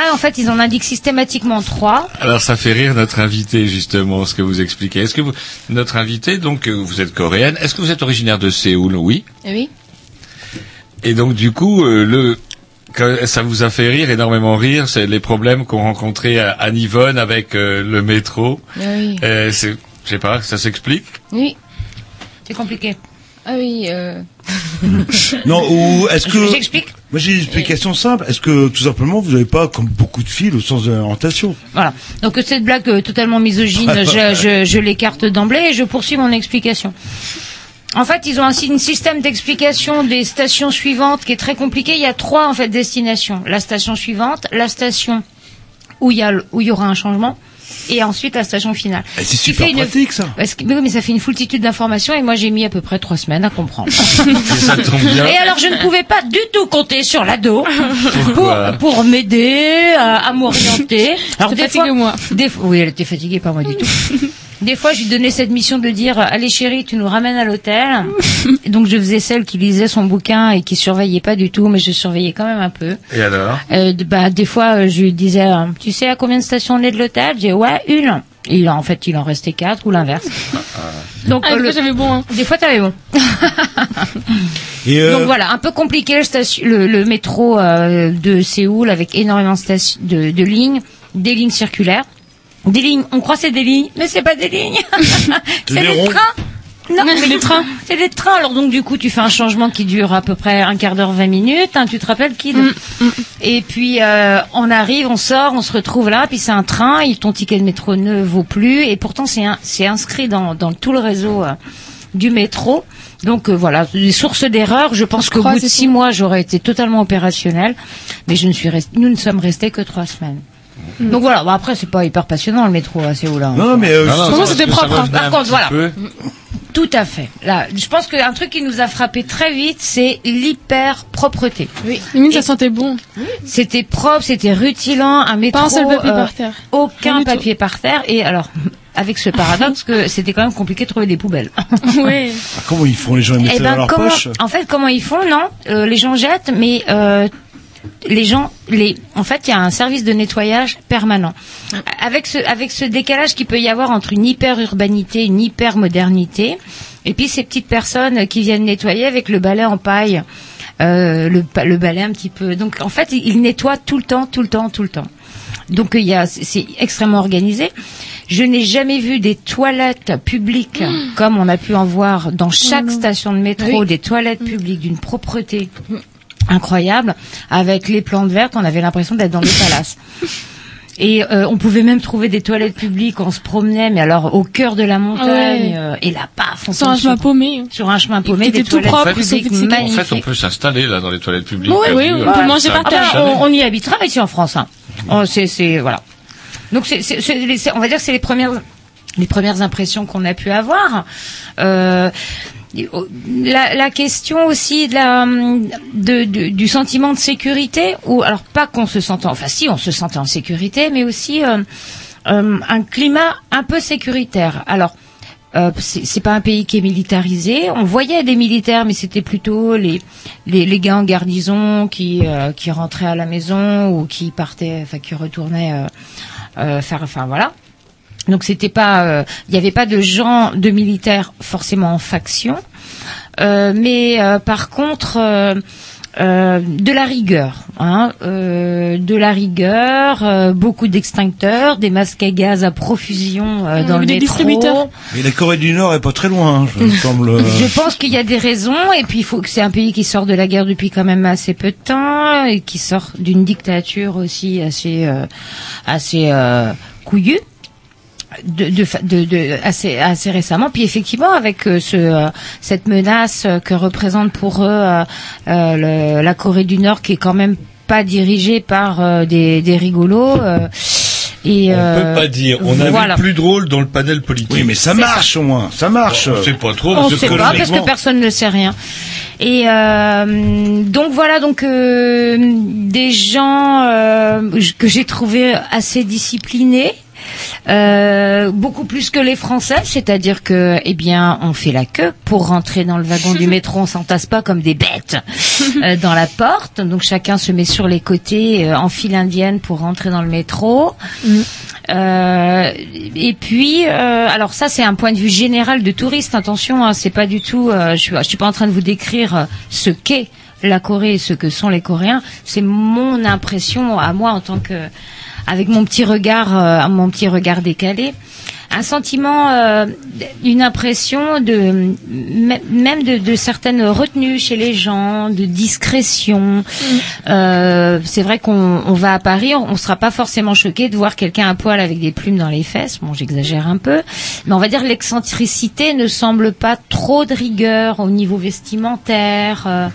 Là, en fait, ils en indiquent systématiquement trois. Alors ça fait rire notre invité justement ce que vous expliquez. Est-ce que vous, notre invité donc euh, vous êtes coréenne, est-ce que vous êtes originaire de Séoul? Oui. Oui. Et donc du coup euh, le ça vous a fait rire énormément rire, c'est les problèmes qu'ont rencontrés à, à Nivonne avec euh, le métro. Oui. Euh, c'est je sais pas, ça s'explique? Oui. C'est compliqué. Ah oui. Euh... Non, ou est-ce que... J'explique. Moi j'ai une explication simple. Est-ce que tout simplement vous n'avez pas comme beaucoup de fils au sens de l'orientation Voilà. Donc cette blague euh, totalement misogyne, je, je, je l'écarte d'emblée et je poursuis mon explication. En fait, ils ont un, sy- un système d'explication des stations suivantes qui est très compliqué. Il y a trois en fait destinations. La station suivante, la station où il y a le- où il y aura un changement, et ensuite la station finale. Eh, C'est super fait une- pratique ça. Parce que, mais oui, mais ça fait une foultitude d'informations et moi j'ai mis à peu près trois semaines à comprendre. Et ça tombe bien. Et alors je ne pouvais pas du tout compter sur l'ado pour, m'aider à, à m'orienter. Alors des fatiguée fois, moi. des oui, elle était fatiguée, pas moi du tout. Des fois, je lui donnais cette mission de dire allez chérie, tu nous ramènes à l'hôtel. Donc je faisais celle qui lisait son bouquin et qui surveillait pas du tout, mais je surveillais quand même un peu. Et alors? Euh, bah des fois, euh, je lui disais euh, tu sais à combien de stations on est de l'hôtel? J'ai ouais une. Et il, en fait, il en restait quatre ou l'inverse. Donc Ah, euh, des le- fois, j'avais bon. Hein. des fois, t'avais bon. Et euh, Donc voilà, un peu compliqué le, station- le, le métro euh, de Séoul avec énormément de, station- de, de lignes, des lignes circulaires. Des lignes, on croit que c'est des lignes, mais c'est pas des lignes. c'est Des des trains. Non, mais les trains. C'est les trains. Alors donc du coup, tu fais un changement qui dure à peu près un quart d'heure, 20 minutes. hein, tu te rappelles qui Et puis euh, on arrive, on sort, on se retrouve là. Puis c'est un train. Et ton ticket de métro ne vaut plus. Et pourtant c'est un- c'est inscrit dans, dans tout le réseau euh, du métro. Donc euh, voilà, les sources d'erreur. Je pense qu'au bout de c'est six mois, j'aurais été totalement opérationnel. Mais je ne suis rest- nous ne sommes restés que trois semaines. Donc voilà. Bon, après, c'est pas hyper passionnant le métro à Séoul. hein. Non, mais, euh, que ça revenait Par contre, voilà. peu. Tout à fait. Là, je pense qu'un truc qui nous a frappé très vite, c'est l'hyper propreté. Oui. Limite, ça sentait bon. C'était propre, c'était rutilant, un métro. Pas un seul papier euh, par terre. Aucun papier par terre. Et alors, avec ce paradoxe que c'était quand même compliqué de trouver des poubelles. oui. Ah, Comment ils font les gens Ils mettent Eh ben, dans leur comment, poche? en fait, comment ils font? Non, Euh, les gens jettent, mais euh, les gens, les, en fait, il y a un service de nettoyage permanent. Avec ce, avec ce décalage qu'il peut y avoir entre une hyper urbanité, une hyper modernité, et puis ces petites personnes qui viennent nettoyer avec le balai en paille, euh, le, le balai un petit peu. Donc, en fait, ils nettoient tout le temps, tout le temps, tout le temps. Donc il y a, c'est extrêmement organisé. Je n'ai jamais vu des toilettes publiques comme on a pu en voir dans chaque station de métro, Oui. des toilettes publiques d'une propreté incroyable, avec les plantes vertes, on avait l'impression d'être dans le palace. Et euh, on pouvait même trouver des toilettes publiques, on se promenait, mais alors au cœur de la montagne, Ouais. euh, et là, paf, on Sur un chemin paumé. sur un chemin paumé, C'était des tout toilettes propre, publiques c'est- En magnifiques. fait, on peut s'installer là dans les toilettes publiques. Oui, oui, on peut manger par a terre. jamais. on, on y habitera ici en France. Hein. Oh, c'est, c'est voilà. Donc c'est- on va dire que c'est les premières, les premières impressions qu'on a pu avoir. Euh, la, la question aussi de la, de, de- du sentiment de sécurité, ou alors pas qu'on se sentait, enfin si on se sentait en sécurité, mais aussi euh, euh, un climat un peu sécuritaire. Alors euh, c'est c'est pas un pays qui est militarisé. On voyait des militaires, mais c'était plutôt les, les les gars en garnison qui euh, qui rentraient à la maison ou qui partaient, enfin qui retournaient euh, euh, faire, enfin voilà. Donc c'était pas, euh, il n'y avait pas de gens de militaires forcément en faction, Euh, mais euh, par contre euh, euh, de la rigueur, hein, euh, de la rigueur, euh, beaucoup d'extincteurs, des masques à gaz à profusion euh, dans le des métro. distributeurs. Mais la Corée du Nord est pas très loin, hein, je me semble. Je pense qu'il y a des raisons, et puis il faut que c'est un pays qui sort de la guerre depuis quand même assez peu de temps, et qui sort d'une dictature aussi assez euh, assez euh, couillue. De, de, fa- de, de- assez, assez récemment, puis effectivement avec euh, ce, euh, cette menace euh, que représente pour eux euh, euh, le- la Corée du Nord, qui est quand même pas dirigée par euh, des, des rigolos. euh, et, On euh, peut pas dire. On a voilà. vu plus drôle dans le panel politique. Oui, mais ça marche au moins, ça marche. On sait pas trop. On sait que pas parce que personne ne sait rien. Et euh, donc voilà donc euh, des gens euh, que j'ai trouvé assez disciplinés. Euh, beaucoup plus que les Français, c'est-à-dire que, eh bien, on fait la queue pour rentrer dans le wagon du métro, on s'entasse pas comme des bêtes euh, dans la porte. Donc chacun se met sur les côtés euh, en file indienne pour rentrer dans le métro. Euh, et puis, euh, alors ça c'est un point de vue général de touriste. Attention, hein, c'est pas du tout. euh, je, suis, je suis pas en train de vous décrire ce qu'est la Corée et ce que sont les Coréens. C'est mon impression à moi en tant que, avec mon petit regard, euh, mon petit regard décalé. Un sentiment, euh, une impression de même de, de certaines retenues chez les gens, de discrétion. Euh, c'est vrai qu'on on va à Paris, on, on sera pas forcément choqué de voir quelqu'un à poil avec des plumes dans les fesses. Bon, j'exagère un peu, mais on va dire l'excentricité ne semble pas trop de rigueur au niveau vestimentaire. Euh,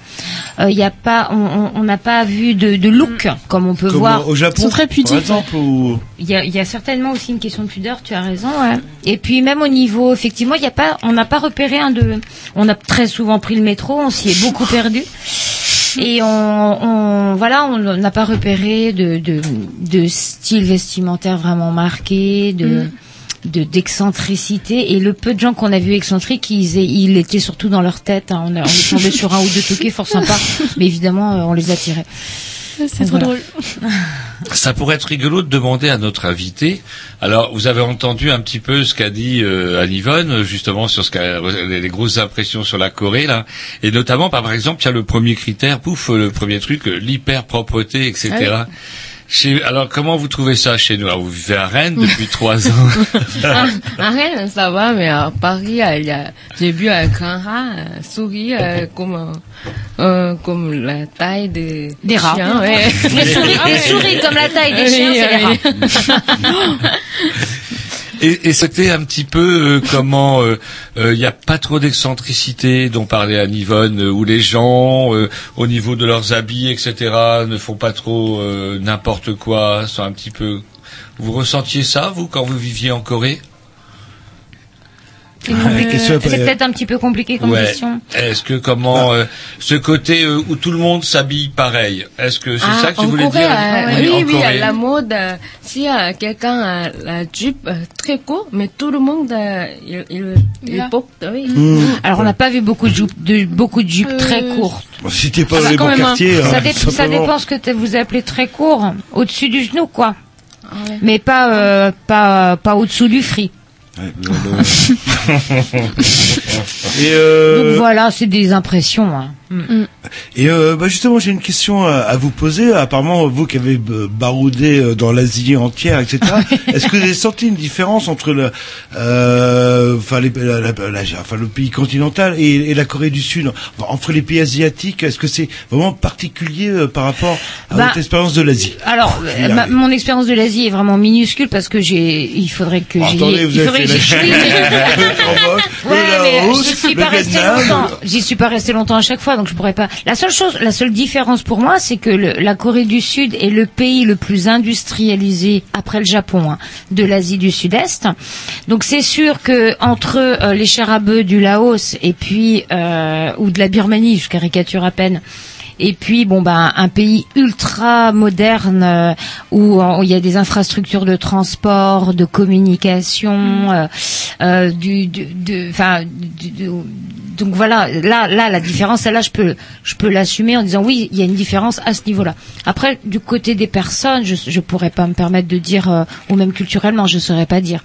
euh, Il y a pas, on- on on n'a pas vu de, de look comme on peut Comme voir. au Japon, Ils sont très pudiques. par exemple, ou... Il y a, il y a certainement aussi une question de pudeur, tu as raison. Ouais. Et puis même au niveau, effectivement, il y a pas, on n'a pas repéré un de, on a très souvent pris le métro, on s'y est beaucoup perdu. Et on, on voilà, on n'a pas repéré de, de, de style vestimentaire vraiment marqué, de, Mm. de d'excentricité. Et le peu de gens qu'on a vu excentriques, ils, ils étaient surtout dans leur tête. hein. On, a- on est tombé sur un ou deux toqués fort sympas, mais évidemment, euh, on les a tirés. C'est trop Voilà. drôle. Ça pourrait être rigolo de demander à notre invité. Alors, vous avez entendu un petit peu ce qu'a dit euh, Anne Yvonne, justement sur ce qu'a, les, les grosses impressions sur la Corée là, et notamment par exemple, il y a le premier critère, pouf, le premier truc, l'hyper propreté, etc. Ah Chez- alors, comment vous trouvez ça chez nous? Alors, Vous vivez à Rennes depuis trois ans. Ah, à Rennes, ça va, mais à Paris, euh, il y a, j'ai vu un grand rat, un souris, euh, comme, euh, euh, comme la taille des, Des rats. chiens, ouais. Les souris, les souris comme la taille des chiens, c'est les rats. Et, c'était un petit peu euh, comment il n'y a pas trop d'excentricité dont parlait Anne Yvonne, euh, où les gens, euh, au niveau de leurs habits, etc., ne font pas trop euh, n'importe quoi, sont un petit peu. Vous ressentiez ça, vous, quand vous viviez en Corée? C'est Ah, peut-être un petit peu compliqué comme Ouais. question. Est-ce que comment euh, ce côté euh, où tout le monde s'habille pareil Est-ce que c'est Ah, ça que tu voulais Corée, dire? euh, Oui, oui, oui, à la mode, euh, si euh, quelqu'un a la jupe euh, très courte, mais tout le monde, euh, il, il, il porte, oui. Alors on n'a pas vu beaucoup de jupes, de, beaucoup de jupes très courtes. Si t'es pas Ah dans bah, les quand bons même, hein. quartiers, ça, hein, dé- ça dépend ce que vous appelez très court, au-dessus du genou quoi. Ah ouais. Mais pas euh, pas pas au-dessous du Et, euh, Donc voilà, c'est des impressions. hein. Et euh, bah justement, j'ai une question à, à vous poser. Apparemment, vous qui avez euh, baroudé euh, dans l'Asie entière, etc. Est-ce que vous avez senti une différence entre le, euh, enfin, les- la- la- la- enfin, le pays continental et, et la Corée du Sud, Enfin, entre les pays asiatiques Est-ce que c'est vraiment particulier euh, par rapport à Bah, votre expérience de l'Asie? Alors, Je ma- mon expérience de l'Asie est vraiment minuscule parce que j'ai, il faudrait que j'y- attendez, vous il avez fait la Chine, le Cambodge, Ouais, Laos, j'y suis le pas resté Vietnam. longtemps. J'y suis pas resté longtemps à chaque fois, donc je pourrais pas. La seule chose, la seule différence pour moi, c'est que le- la Corée du Sud est le pays le plus industrialisé après le Japon hein, de l'Asie du Sud-Est. Donc c'est sûr que entre euh, les bœufs du Laos et puis euh, ou de la Birmanie, je caricature à peine. Et puis bon ben un pays ultra moderne euh, où il y a des infrastructures de transport, de communication, euh, euh, du, du- enfin, du- du- donc voilà, là, là, la différence, là, je peux, je peux l'assumer en disant oui, il y a une différence à ce niveau-là. Après, du côté des personnes, je, je pourrais pas me permettre de dire, euh, ou même culturellement, je saurais pas dire.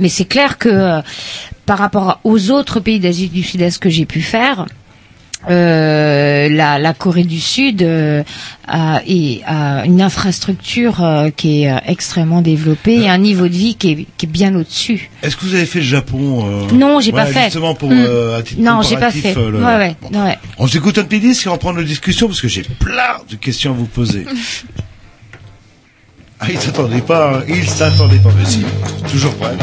Mais c'est clair que par rapport aux autres pays d'Asie du Sud-Est que j'ai pu faire. Euh, la, la Corée du Sud euh, a, et a une infrastructure euh, qui est extrêmement développée et un niveau de vie qui est, qui est bien au-dessus. Est-ce que vous avez fait le Japon Non, j'ai voilà, pas fait. Justement pour Mm. euh, titre Non, j'ai pas fait. le- Ouais, ouais, ouais. On s'écoute un petit disque et on reprend nos discussions parce que j'ai plein de questions à vous poser. ah, il s'attendait pas, hein. il s'attendait pas, mais si, toujours prêt.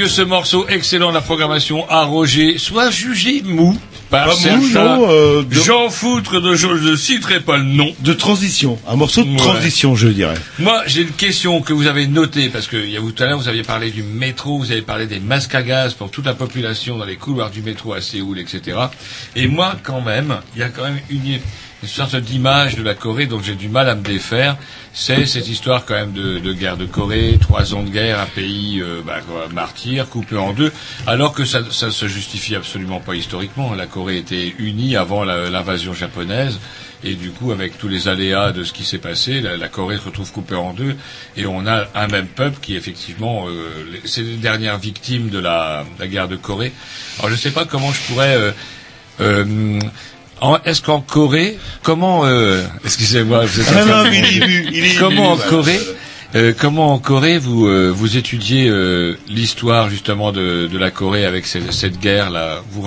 Que ce morceau excellent de la programmation à Roger soit jugé mou par Pas mou, certains non, euh, de- Jean Foutre de je ne citerai pas le nom. De transition, un morceau de Ouais. transition, je dirais. Moi, j'ai une question que vous avez notée, parce que il y a vous tout à l'heure, vous aviez parlé du métro, vous avez parlé des masques à gaz pour toute la population dans les couloirs du métro à Séoul, etc. Et moi, quand même, il y a quand même une, une sorte d'image de la Corée dont j'ai du mal à me défaire. C'est cette histoire quand même de, de guerre de Corée, trois ans de guerre, un pays euh, bah, martyr, coupé en deux, alors que ça ne se justifie absolument pas historiquement. La Corée était unie avant l'invasion japonaise. Et du coup, avec tous les aléas de ce qui s'est passé, la, Corée se retrouve coupée en deux, et on a un même peuple qui, effectivement, euh, c'est les dernières victimes de la, la guerre de Corée. Alors, je ne sais pas comment je pourrais. euh, euh, Est-ce qu'en Corée, comment euh, Excusez-moi, vous êtes Ah non, de- il est ému, il est Comment en. Corée euh, comment en Corée vous euh, vous étudiez euh, l'histoire justement de, de la Corée avec cette, cette guerre là vous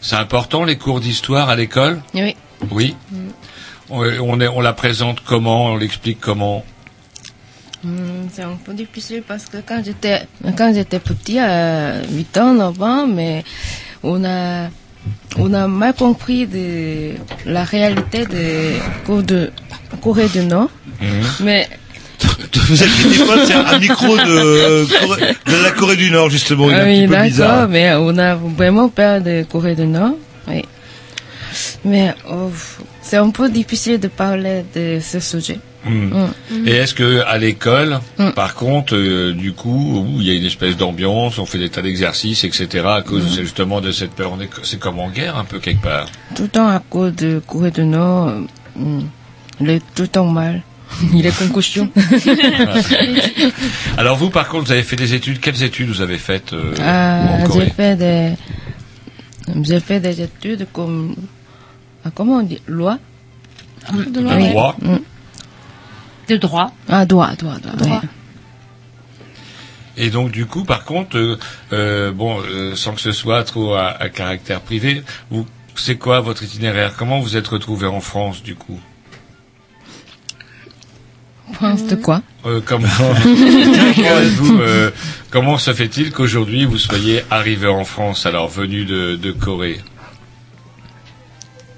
c'est important les cours d'histoire à l'école? Oui. oui. On, on, est- on la présente comment? On l'explique comment? Hmm, c'est un peu difficile parce que quand j'étais quand j'étais petit, à 8 ans, 9 ans, mais on a on a mal compris de la réalité de Corée de Corée du Nord. Mais Vous inquiétez pas, c'est un micro de, euh, de la Corée du Nord, justement. Il est un oui, petit peu bizarre. d'accord, mais on a vraiment peur de Corée du Nord. Oui. Mais oh, c'est un peu difficile de parler de ce sujet. Hmm. Mm. Et est-ce que à l'école, par contre, euh, du coup, où il y a une espèce d'ambiance, on fait des tas d'exercices, etc. À cause Mm. justement de cette peur, on est- c'est comme en guerre un peu quelque part. Tout le temps à cause de Corée du Nord, euh, il est tout le temps mal. Il est concussion. Alors vous, par contre, vous avez fait des études. Quelles études vous avez faites euh, Ah, j'ai fait des, j'ai fait des études comme, ah, comment on dit, loi? De loi, ouais. Droit. De droit. Ah, droit, droit, droit. Droit. oui. Et donc du coup, par contre, euh, euh, bon, euh, sans que ce soit trop à, à caractère privé, vous, c'est quoi votre itinéraire? Comment vous êtes retrouvé en France, du coup? France de quoi? Euh, comment, euh, se fait-il qu'aujourd'hui vous soyez arrivé en France, alors venu de, de Corée?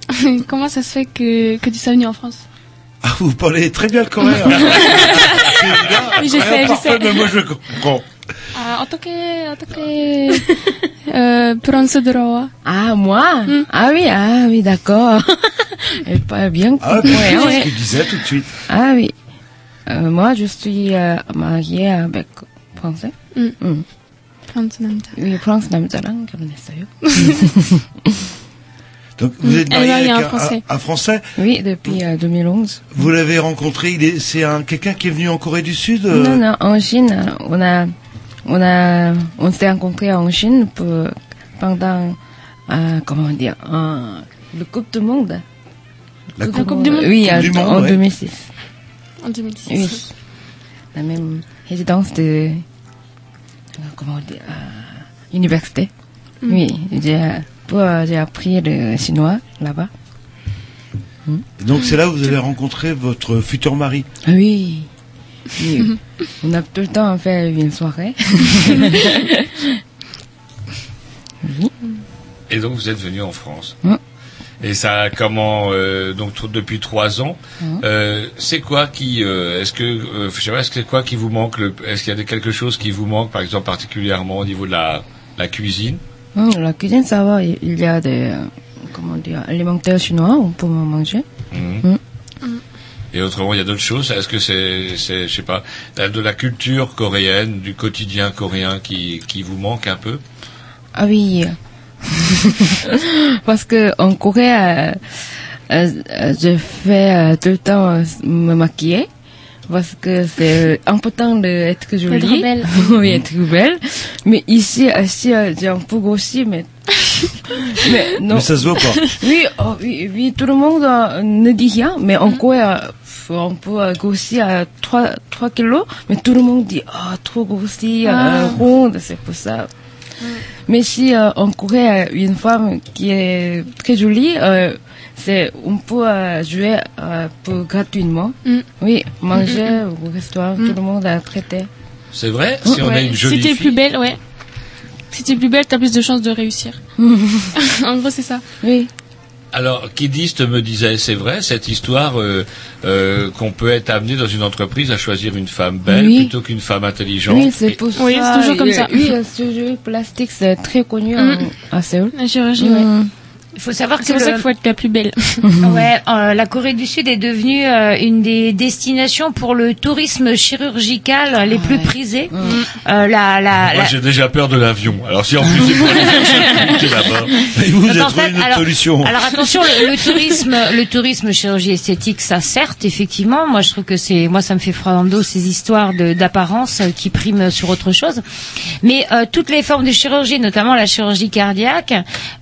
Comment ça se fait que, que tu sois venu en France? Ah, vous parlez très bien le coréen. Oui, je sais, Rien je parfait, sais. mais moi je comprends. 아, 어떻게, 어떻게, 어, 프랑스 들어와? Ah, moi Ah oui, ah oui, d'accord. Elle parle bien Ah, compris, c'est oui. ce qu'il disait tout de suite. Ah oui. Euh, moi, je suis euh, mariée avec français. 응. 응. 프랑스 남자. Oui, France 남자랑 결혼했어요. Donc vous êtes Elle marié avec un un, Français. un- un Français. Oui, depuis euh, 2011. Vous l'avez rencontré. Il est, c'est un quelqu'un qui est venu en Corée du Sud. euh, Non, non, en Chine, euh, on a, on a, on s'est rencontrés en Chine pour, pendant, euh, comment dire, euh, le Coupe du Monde. La Coupe- Coupe du Monde Oui, Coupe en, du Monde, en ouais. 2006. En 2006. Oui. La même résidence de, euh, comment dire, euh, université. Mm. Oui, j'ai, euh, j'ai appris le chinois là-bas. Donc c'est là où vous avez rencontré votre futur mari. Oui. Oui. on a tout le temps fait une soirée. oui. Et donc vous êtes venu en France. Mm. Et ça a comment euh, donc depuis trois ans. Euh, c'est quoi qui euh, est-ce que euh, je sais pas est-ce que c'est quoi qui vous manque Est-ce qu'il y a quelque chose qui vous manque par exemple particulièrement au niveau de la la cuisine? Hum, la cuisine, ça va. Il y a des, euh, comment dire, alimentaires chinois, on peut manger. Mhm. Hum. Et autrement, il y a d'autres choses? Est-ce que c'est, c'est, je sais pas, de la culture coréenne, du quotidien coréen qui, qui vous manque un peu? Ah oui. Parce que en Corée, euh, euh, euh, je fais tout le temps me maquiller. Parce que c'est important d'être jolie. D'être belle. oui, être belle. Mais ici, ici euh, j'ai un peu grossi, mais... mais non. Mais ça se voit pas. Oui, oh, oui, oui, tout le monde euh, ne dit rien, mais en Corée, euh, on peut euh, grossir à 3, 3 kilos, mais tout le monde dit, ah, trop grossi, Ah. euh, ronde, c'est pour ça. Mais si euh, en Corée, euh, une femme qui est très jolie, euh, c'est on peut euh, jouer euh, pour gratuitement. Mm. Oui, manger au restaurant, tout le monde a traité. C'est vrai Si on a Ouais. une jolie Si t'es plus belle, ouais. Si t'es plus belle, t'as plus de chances de réussir. en gros, c'est ça. Oui. Alors, Kidiste me disait, c'est vrai, cette histoire euh, euh, qu'on peut être amené dans une entreprise à choisir une femme belle Oui. plutôt qu'une femme intelligente. Oui, c'est pour Oui, ça. c'est toujours comme ça. Oui, le chirurgie plastique, c'est très connu Mm. en- à Séoul. La chirurgie, Mm. ouais. Il faut savoir que C'est pour ça qu'il faut être la plus belle. Ouais, euh, la Corée du Sud est devenue euh, une des destinations pour le tourisme chirurgical les plus prisées. Euh, la, la, Moi, la- j'ai déjà peur de l'avion. Alors, si en plus c'est pour aller chercher là-bas. Et vous, avez trouvé en fait, une autre alors- solution. Alors attention, le, le tourisme, le tourisme chirurgie esthétique, ça certes, effectivement. Moi, je trouve que c'est, moi, ça me fait froid dans le dos ces histoires de- d'apparence euh, qui priment sur autre chose. Mais euh, toutes les formes de chirurgie, notamment la chirurgie cardiaque,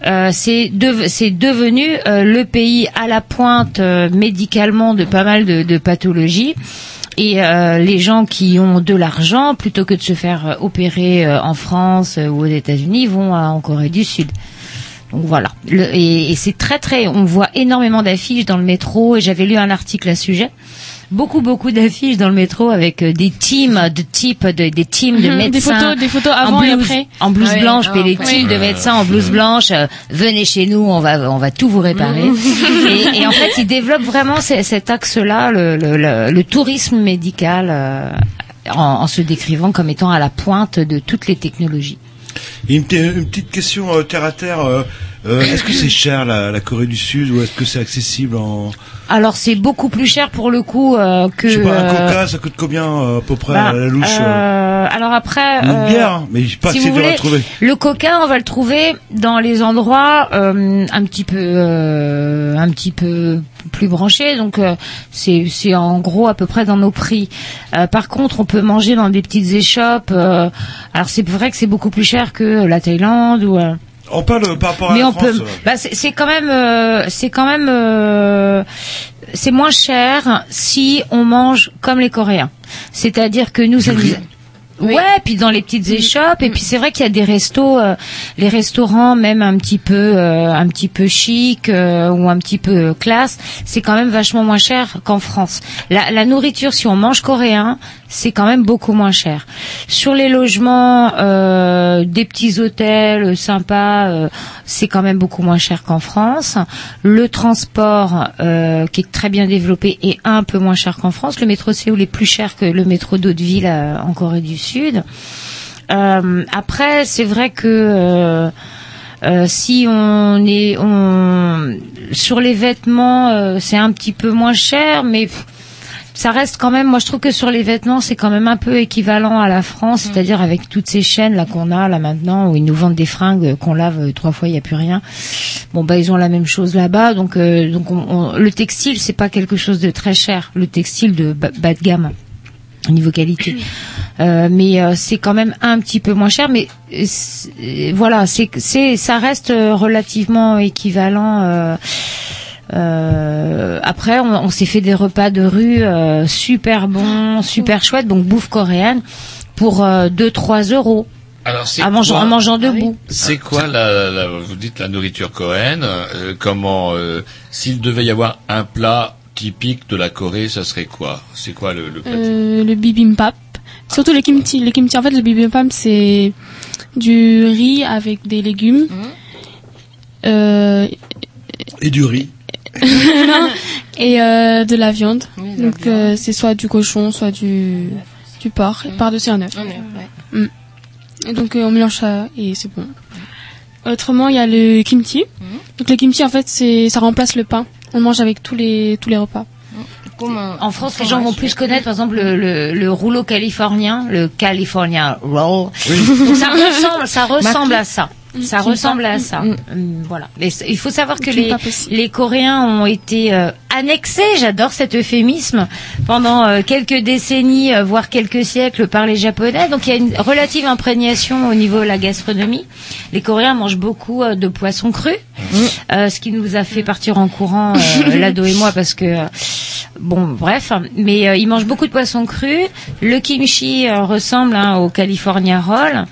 euh, c'est de- c'est devenu euh, le pays à la pointe euh, médicalement de pas mal de, pathologies. Et euh, les gens qui ont de l'argent, plutôt que de se faire opérer en France ou aux États-Unis, vont en Corée du Sud. Donc voilà. Le- et et c'est très très. On voit énormément d'affiches dans le métro. Et j'avais lu un article à ce sujet. Beaucoup beaucoup d'affiches dans le métro avec euh, des teams de type de, des teams de Mhm, des médecins photos- des photos en avant et blouse, après. en blouse Ah ouais, blanche ah, puis les teams de médecins en blouse blanche euh, venez chez nous on va on va tout vous réparer et, et en fait ils développent vraiment ce- cet axe là le, le, le, le tourisme médical euh, en, en se décrivant comme étant à la pointe de toutes les technologies une, une petite question euh, terre à terre. euh, euh, est-ce que c'est cher la, la Corée du Sud ou est-ce que c'est accessible en alors c'est beaucoup plus cher pour le coup euh, que Je sais pas, un euh, coca, ça coûte combien euh, à peu près Bah, à la louche euh alors après, une bière, mais pas si dur à voulez, trouver. Le coca, on va le trouver dans les endroits euh, un petit peu, euh, un petit peu plus branchés. Donc euh, c'est c'est en gros à peu près dans nos prix. Euh, par contre, on peut manger dans des petites échoppes. euh, alors c'est vrai que c'est beaucoup plus cher que la Thaïlande ou. On parle par rapport à mais la on France. peut. euh. Bah, c'est quand même, euh, c'est quand même, euh, c'est moins cher si on mange comme les Coréens. C'est-à-dire que nous, ça nous- Ouais, puis dans les petites échoppes, et puis c'est vrai qu'il y a des restos, euh, les restaurants même un petit peu, euh, un petit peu chic euh, ou un petit peu classe, c'est quand même vachement moins cher qu'en France. La, la nourriture, si on mange coréen, c'est quand même beaucoup moins cher. Sur les logements, euh, des petits hôtels sympas, euh, c'est quand même beaucoup moins cher qu'en France. Le transport, euh, qui est très bien développé, est un peu moins cher qu'en France. Le métro Séoul est plus cher que le métro d'Hauteville euh, en Corée du Sud. Euh, après, c'est vrai que euh, euh, si on est sur les vêtements, euh, c'est un petit peu moins cher, mais ça reste quand même. Moi, je trouve que sur les vêtements, c'est quand même un peu équivalent à la France, c'est-à-dire avec toutes ces chaînes là qu'on a là maintenant où ils nous vendent des fringues qu'on lave euh, trois fois, il y a plus rien. Bon, bah ils ont la même chose là-bas, donc euh, donc on- on- le textile, c'est pas quelque chose de très cher. Le textile de bas, bas de gamme au niveau qualité. Euh, mais euh, c'est quand même un petit peu moins cher, mais euh, euh, voilà, c'est ça reste euh, relativement équivalent. euh, euh, après, on, on s'est fait des repas de rue euh, super bons, super chouettes, donc bouffe coréenne pour 2-3 euros. Alors, c'est En mangeant, quoi- en mangeant debout. C'est quoi la, la- vous dites la nourriture coréenne euh, Comment euh, s'il devait y avoir un plat typique de la Corée, ça serait quoi? C'est quoi le, le plat Euh, le bibimbap. Surtout le kimchi. Le kimchi, en fait, le bibimbap, c'est du riz avec des légumes. Euh, Et du riz. Non, et euh, de la viande. Donc, euh, c'est soit du cochon, soit du, du porc. et Par-dessus un œuf. Mm. Et donc, euh, on mélange ça et c'est bon. Autrement, il y a le kimchi. Donc, le kimchi, en fait, c'est ça remplace le pain. On mange avec tous les, tous les repas. En France, les gens vont plus connaître, par exemple, le, le, le rouleau californien, le California Roll. Donc ça ressemble, ça ressemble à ça. Ça Kimbap. ressemble à ça. Hum, Voilà. Mais c- il faut savoir que les, les Coréens ont été euh, annexés, j'adore cet euphémisme, pendant euh, quelques décennies, euh, voire quelques siècles par les Japonais. Donc il y a une relative imprégnation au niveau de la gastronomie. Les Coréens mangent beaucoup euh, de poissons crus, euh, ce qui nous a fait partir en courant, euh, Lado et moi, parce que bon, bref. Mais euh, ils mangent beaucoup de poissons crus. Le kimchi ressemble hein, au California Roll.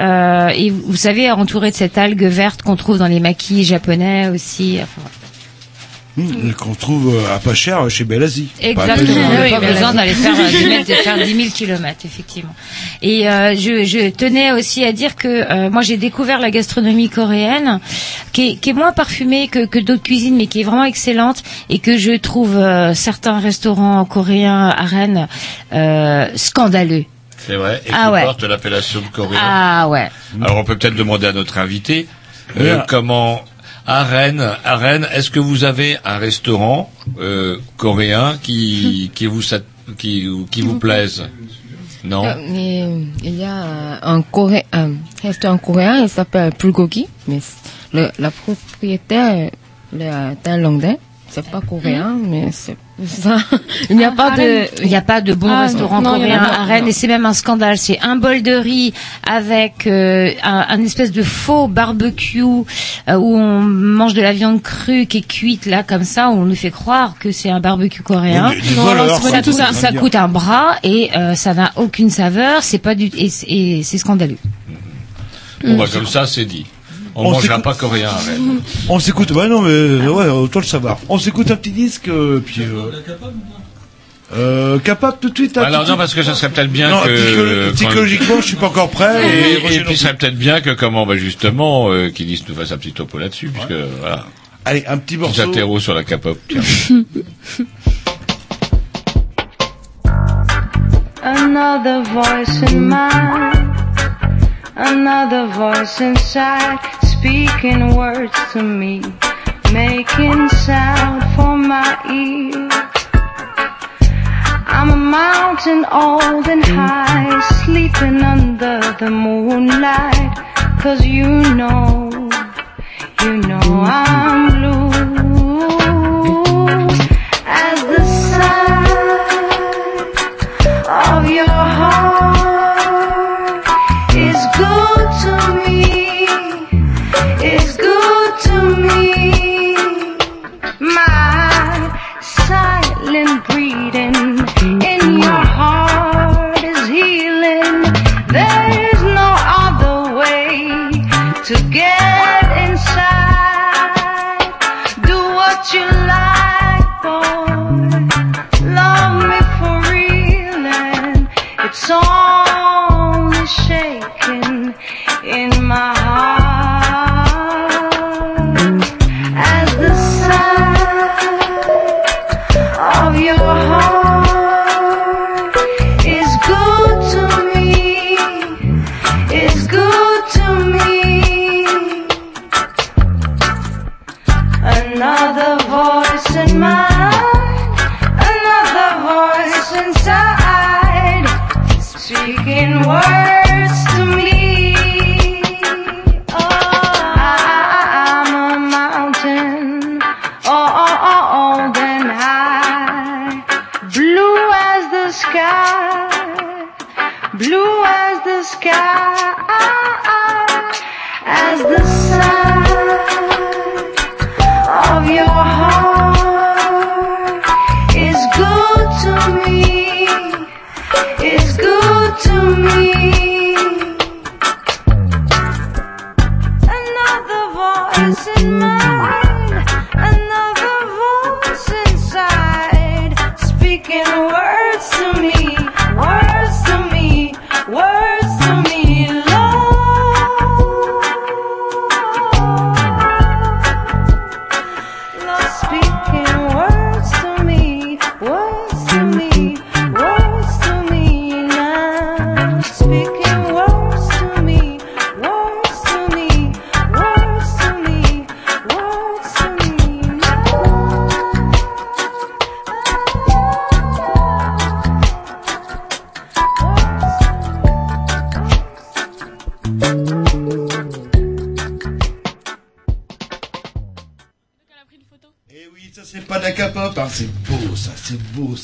Euh, et vous, savez, entouré de cette algue verte qu'on trouve dans les maquis japonais aussi. Enfin. Hum, Qu'on trouve euh, à pas cher chez Belasie. Exactement, on n'a pas besoin d'aller faire, euh, du mètre- de faire 10 000 kilomètres, effectivement. Et euh, je, je tenais aussi à dire que euh, moi j'ai découvert la gastronomie coréenne, qui est, qui est moins parfumée que, que d'autres cuisines, mais qui est vraiment excellente, et que je trouve euh, certains restaurants coréens à Rennes euh, scandaleux. C'est vrai. Et Ah qui ouais. porte l'appellation de coréen. Ah ouais. Alors on peut peut-être demander à notre invité euh, comment à Rennes, à Rennes, est-ce que vous avez un restaurant euh, coréen qui qui vous sat- qui qui vous plaise? Non? Euh, Mais il y a euh, un, Coré, un restaurant coréen, il s'appelle Bulgogi, mais le, la propriétaire le, est thaïlandais. C'est pas coréen, mais c'est ça. Il n'y a pas de, Il n'y a pas de bon Ah, restaurant non, coréen à Rennes et c'est même un scandale. C'est un bol de riz avec euh, un, un espèce de faux barbecue euh, où on mange de la viande crue qui est cuite là comme ça, où on nous fait croire que c'est un barbecue coréen. Non, ça, tout coûte, ça. ça coûte un bras et euh, ça n'a aucune saveur. C'est pas du et, c'est- et c'est scandaleux. Bon, bah, comme ça, c'est dit. On, On mangera pas coréen. On s'écoute, ouais non mais ouais autant le savoir. On s'écoute un petit disque euh, puis euh, euh, capable tout de suite. hein, Alors tout de non, parce que ça serait peut-être bien Non, que psycho- quand- psychologiquement, je suis pas encore prêt. Et, Et, puis, ça serait peut-être bien que comment, bah justement, euh, nous fasse un petit topo là-dessus, puisque voilà. Allez, un petit Petit morceau. interro sur la K-pop. Another voice in mind, another voice inside, speaking words to me, making sound for my ears. I'm a mountain old and high, sleeping under the moonlight, cause you know, you know I'm blue.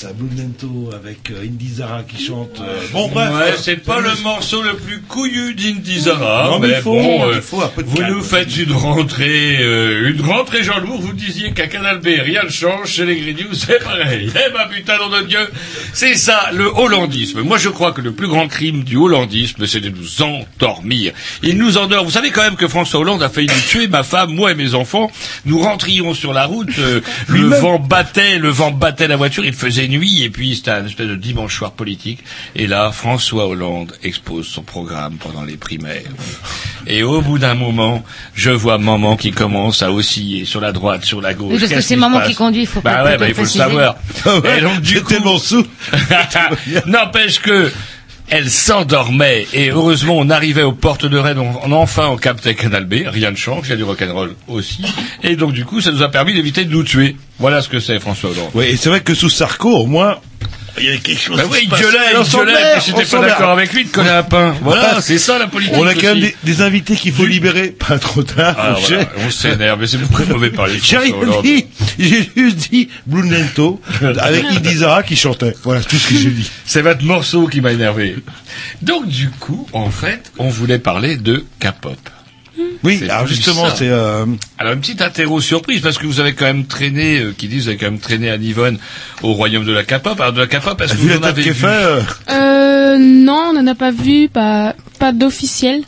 Ça, Blumento avec euh, Indy Zara qui chante. euh, bon bref, Ouais, c'est pas le morceau le plus couillu d'Indy Zara, Non, mais mais, faut- bon, euh, faut un peu de vous calme. nous faites une rentrée, une rentrée Jean Lourd, vous disiez qu'à Canal B, rien ne change, chez les Grignoux, c'est pareil. Eh ben putain, nom de Dieu, c'est ça, le hollandisme. Moi, je crois que le plus grand crime du hollandisme, c'est de nous endormir. Il nous endort. Vous savez quand même que François Hollande a failli nous tuer, ma femme, moi et mes enfants. Nous rentrions sur la route, euh, le vent battait, le vent battait la voiture, il faisait nuit, et puis c'était un espèce de dimanche soir politique. Et là, François Hollande expose son programme pendant les primaires. Et au bout d'un moment, je vois maman qui commence à osciller sur la droite, sur la gauche. Oui, parce que c'est maman qui conduit, il faut bah pas- ouais, bah, il faut le savoir. Et donc, du coup, N'empêche que elle s'endormait et heureusement on arrivait aux portes de Rennes, on, on- enfin on captait Canal B, rien ne change, il y a du rock'n'roll aussi, et donc du coup ça nous a permis d'éviter de nous tuer. Voilà ce que c'est François Hollande. Oui, et c'est vrai que sous Sarko, au moins, il y avait quelque chose. Bah oui, il gueulait, On il gueulait, j'étais pas d'accord avec lui de coller un pain. Voilà, c'est ça la politique. On a quand même des, des invités qu'il faut libérer, pas trop tard. Ah, voilà, on s'énerve, mais c'est beaucoup mauvais parler J'ai rien dit, j'ai juste dit Blumento avec Indy Zara qui chantait. Voilà tout ce que j'ai dit. C'est votre morceau qui m'a énervé. Donc du coup, en fait, on voulait parler de K-pop. Oui, C'est alors justement, ça. c'est euh, Alors une petite interro surprise parce que vous avez quand même traîné, euh, qui disent, vous avez quand même traîné à Nivonne au royaume de la K-pop. Alors de la K-pop, est-ce que vous en avez vu fait. euh, Euh, non, on n'en a pas vu, pas, pas d'officiel.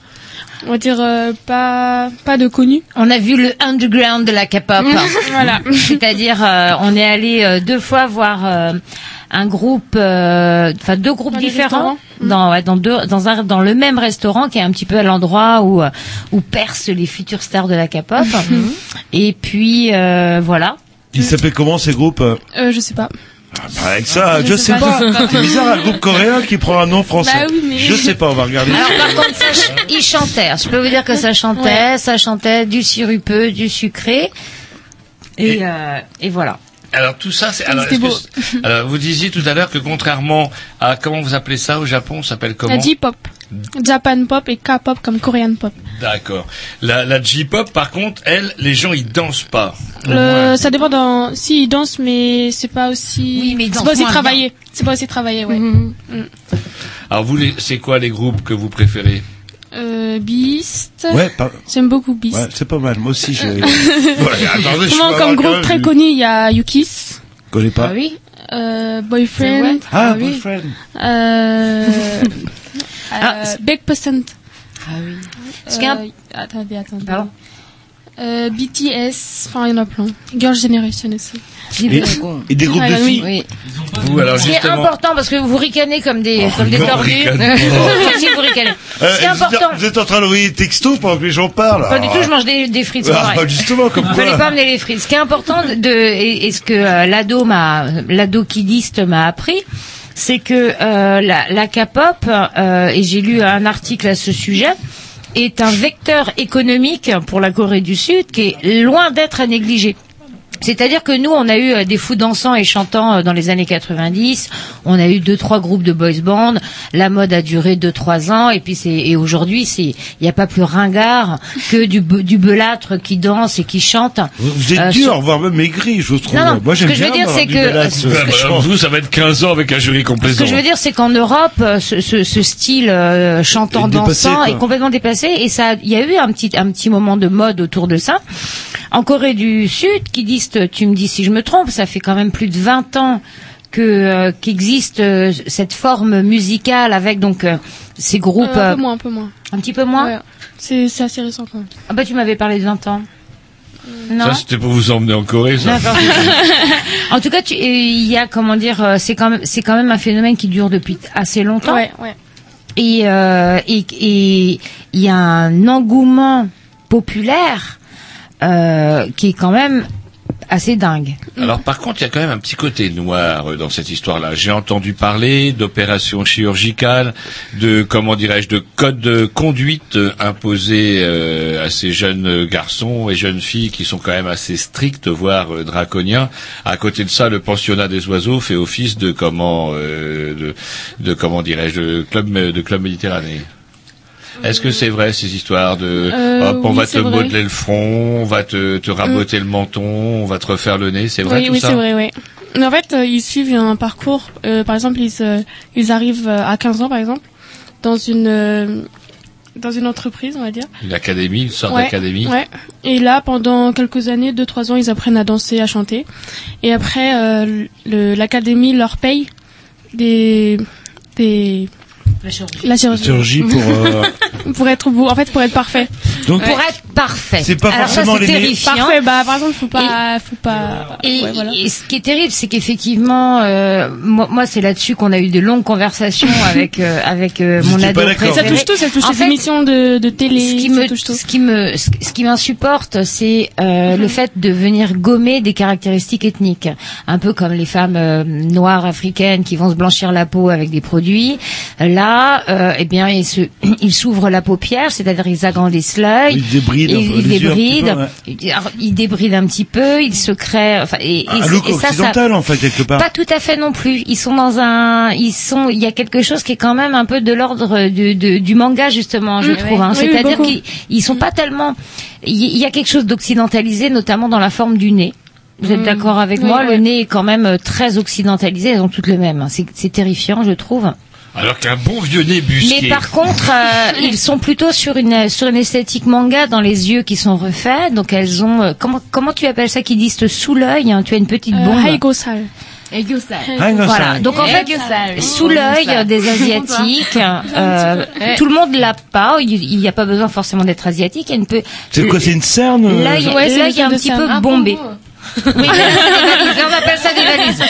On va dire euh, pas, pas de connu. On a vu le underground de la K-pop. Voilà. C'est-à-dire, euh, on est allé euh, deux fois voir euh, un groupe, euh, enfin deux groupes Dans différents, restaurants. Mm. dans, ouais, dans, deux, dans, un, dans le même restaurant qui est un petit peu à l'endroit où, euh, où percent les futures stars de la K-pop. Mm. Et puis euh, voilà. Il s'appelle comment ces groupes euh je sais pas. Bah, Avec ça, je, Je sais sais pas. C'est bizarre un groupe coréen qui prend un nom français. Bah oui, mais- Je sais pas, on va regarder. Alors par contre, ça, ch- ils chantaient. Je peux vous dire que ça chantait, ça chantait du sirupeux, du sucré. Et, euh, et voilà. Alors tout ça, c'est. Alors, que c'est- vous disiez tout à l'heure que contrairement à comment vous appelez ça au Japon, ça s'appelle comment La J-pop. Japan pop et K-pop comme Korean pop. D'accord. La, la J-pop, par contre, elle, les gens ils dansent pas. Euh, ça dépend dans, si ils dansent, mais c'est pas aussi, Oui, mais ils c'est dansent pas aussi travaillé. C'est pas aussi travaillé, ouais. Mhm. Mm. Alors vous, c'est quoi les groupes que vous préférez? Euh, Beast. Ouais, pas- J'aime beaucoup Beast. Ouais, c'est pas mal. Moi aussi, j'ai. Ouais, attendez, je Comment, comme groupe très connu, il y a Yukis. Connais pas. oui. Euh, Boyfriend. Ah, oui. boyfriend. Euh, Ah, euh, Big Percent. Ah oui. Euh, attendez, attendez. Pardon. Euh, BTS, enfin il y en a plein. Girl Generation aussi. Et, et des groupes de Ah, oui. filles. Oui. Vous, alors Ce qui est important parce que vous ricanez comme des comme des tordus. vous ricanez. Euh, Ce qui est vous êtes- important. Vous êtes en train d'envoyer des textos pendant que les gens parlent. Pas du alors, tout, je mange des, des frites. c'est Ah, pareil. justement, comme Vous quoi. n'allez pas amener les frites. Ce qui est important de, et, et ce que euh, l'ado m'a, l'ado kidiste m'a appris, c'est que euh, la, la K-pop, euh, et j'ai lu un article à ce sujet, est un vecteur économique pour la Corée du Sud qui est loin d'être à négliger. C'est-à-dire que nous, on a eu euh, des fous dansants et chantants euh, dans les années 90. On a eu deux, trois groupes de boys band. La mode a duré deux, trois ans. Et puis c'est et aujourd'hui, c'est il n'y a pas plus ringard que du du belâtre qui danse et qui chante. Vous, vous êtes Euh, dur, sur- voire même maigri, je vous trouve. Non, non, Moi, j'aime ce que je veux bien dire, c'est que- ce Bah, vous, ça va être 15 ans avec un jury Ce complaisant. que je veux dire, c'est qu'en Europe, ce, ce, ce style euh, chantant dansant est complètement dépassé et ça, il y a eu un petit un petit moment de mode autour de ça. En Corée du Sud, qui disent, tu me dis si je me trompe, ça fait quand même plus de 20 ans que euh, qu'existe euh, cette forme musicale avec donc euh, ces groupes Euh, un peu moins, un peu moins. un petit peu moins. Ouais. C'est c'est assez récent quand même. Ah bah tu m'avais parlé de 20 ans. Non. Ça, c'était pour vous emmener en Corée, ça. En tout cas, il y a comment dire, c'est quand même c'est quand même un phénomène qui dure depuis assez longtemps. Ouais, ouais. Et euh, et et il y a un engouement populaire euh, qui est quand même assez dingue. Alors par contre, il y a quand même un petit côté noir euh, dans cette histoire-là. J'ai entendu parler d'opérations chirurgicales, de comment dirais-je, de codes de conduite euh, imposés euh, à ces jeunes garçons et jeunes filles qui sont quand même assez stricts, voire draconiens. À côté de ça, le pensionnat des oiseaux fait office de comment, de, de comment dirais-je, de club de club méditerranéen. Est-ce que c'est vrai ces histoires de Euh, hop on oui, va te vrai. Mm. modeler le front, on va te, te raboter le menton, on va te refaire le nez, c'est vrai oui, tout oui, ça c'est vrai, oui. Mais en fait, euh, ils suivent un parcours. euh, par exemple, ils, se- ils arrivent euh, à 15 ans, par exemple, dans une euh, dans une entreprise, on va dire. Une académie, une sorte Ouais, d'académie. Ouais. Et là, pendant quelques années, deux trois ans, ils apprennent à danser, à chanter. Et après, euh, le- l'académie leur paye des des La chirurgie. la chirurgie, Chirurgie pour, euh, pour être beau. En fait, pour être parfait. Donc- Pour être parfait. C'est pas Alors forcément c'est les meilleurs- terrifiant. Parfait. Bah, par exemple, faut pas, faut pas. Et, ouais, voilà. et ce qui est terrible, c'est qu'effectivement, euh, moi, moi, c'est là-dessus qu'on a eu de longues conversations avec euh, avec euh, mon ado. Ça touche tout, ça touche En les fait, émissions de, de télé, ce qui ça me, touche tout. ce qui me, ce qui m'insupporte, c'est euh, le fait de venir gommer des caractéristiques ethniques, un peu comme les femmes euh, noires africaines qui vont se blanchir la peau avec des produits. Là, euh, eh bien, ils se, ils s'ouvrent la paupière, c'est-à-dire ils agrandissent l'œil, Ils débrident un ils, ils débrident, peu, ouais. ils- alors, ils débrident un petit peu, ils se créent, enfin, et, et, Un look et ça, ça, occidental, en fait, quelque part. pas tout à fait non plus. Ils sont dans un, ils sont, il y a quelque chose qui est quand même un peu de l'ordre du manga justement, je trouve. hein. Oui, C'est-à-dire qu'ils ils sont pas tellement, il y, a quelque chose d'occidentalisé, notamment dans la forme du nez. Vous êtes Mm. d'accord avec Oui, moi? Oui. Le nez est quand même euh, très occidentalisé. Elles ont toutes le même. hein. C'est c'est terrifiant, je trouve. Alors qu'un bon vieux nez busqué. Mais par contre, euh, ils sont plutôt sur une sur une esthétique manga dans les yeux qui sont refaits. Donc elles ont euh, comment comment tu appelles ça qui disent sous l'œil hein, Tu as une petite Euh, bombe. Haigosal. Voilà. Donc en fait, sous l'œil des asiatiques, euh, tout le monde l'a pas. Il n'y a pas besoin forcément d'être asiatique. Il y a une peu. C'est quoi, c'est une cerne euh, L'œil, Ouais, est un petit cerne. peu Ah, bombé. Oui, c'est des valises. on appelle ça des valises.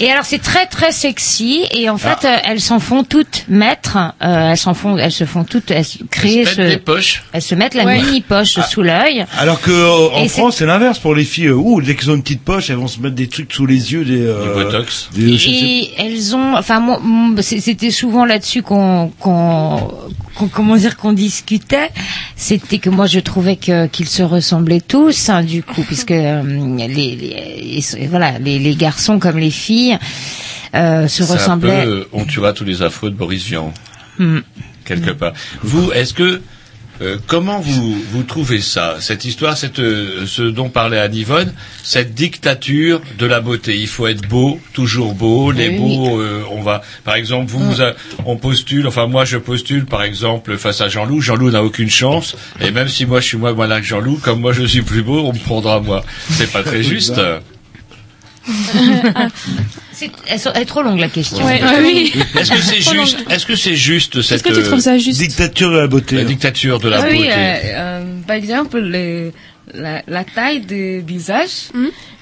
Et alors c'est très très sexy et en fait euh, elles s'en font toutes maîtres. Euh, elles s'en font, elles se font toutes, elles se créent Elles se mettent ce- des poches. elles se mettent la Ouais. mini poche sous l'œil. Alors que euh, en Et France, c'est l'inverse pour les filles. euh, Ouh, dès qu'elles ont une petite poche, elles vont se mettre des trucs sous les yeux, des. euh, Du botox. des- Et elles ont, enfin, c'était souvent là-dessus qu'on, qu'on, qu'on- comment dire, qu'on discutait. C'était que moi, je trouvais que qu'ils se ressemblaient tous, hein, du coup, puisque euh, les, voilà, les, les garçons comme les filles euh, se C'est un peu, ressemblaient. on tuera tous les affreux de Boris Vian, Hmm. quelque part. Vous, est-ce que euh, comment vous vous trouvez ça, cette histoire, cette euh, ce dont parlait Anne Yvonne, cette dictature de la beauté? Il faut être beau, toujours beau. Les Oui. beaux, euh, on va, par exemple, vous, vous a- on postule. Enfin, moi, je postule, par exemple, face à Jean-Loup. Jean-Loup n'a aucune chance. Et même si moi, je suis moins malin que Jean-Loup, comme moi, je suis plus beau, on me prendra moi. C'est pas très juste. C'est- elle, est trop longue la question. Ouais, ouais, oui. Est-ce que c'est juste long. Est-ce que c'est juste cette que tu trouves ça juste dictature de la beauté La dictature de la Ah oui, beauté. euh, euh, par exemple, le, la, la taille du visage,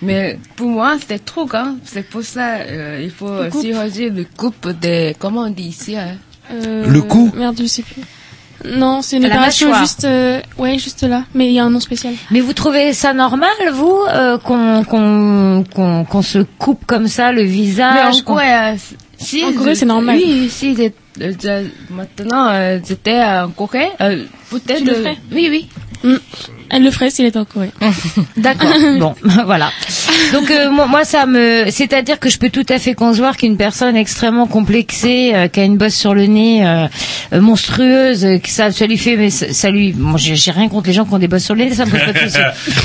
mais pour moi, c'était trop grand. C'est pour ça euh, il faut chirurgie le coupe des... Comment on dit ici hein? Euh, Le cou Merde, je sais plus. Non, c'est une La opération mâchoire. juste, euh, ouais, juste là. Mais il y a un nom spécial. Mais vous trouvez ça normal, vous, euh, qu'on qu'on qu'on qu'on se coupe comme ça le Mais visage en qu'on- Corée, euh, si, En Corée, c'est normal. Oui, si, maintenant, euh, j'étais en Corée, euh, peut-être... Tu le ferais Oui, oui. Elle le ferait s'il était en Corée. D'accord. bon, voilà. Donc euh, moi, moi, ça me, c'est-à-dire que je peux tout à fait concevoir qu'une personne extrêmement complexée, euh, qui a une bosse sur le nez euh, euh, monstrueuse, euh, que ça, ça lui fait, mais ça, ça lui, moi, j'ai j'ai rien contre les gens qui ont des bosses sur le nez, ça me pose pas de soucis.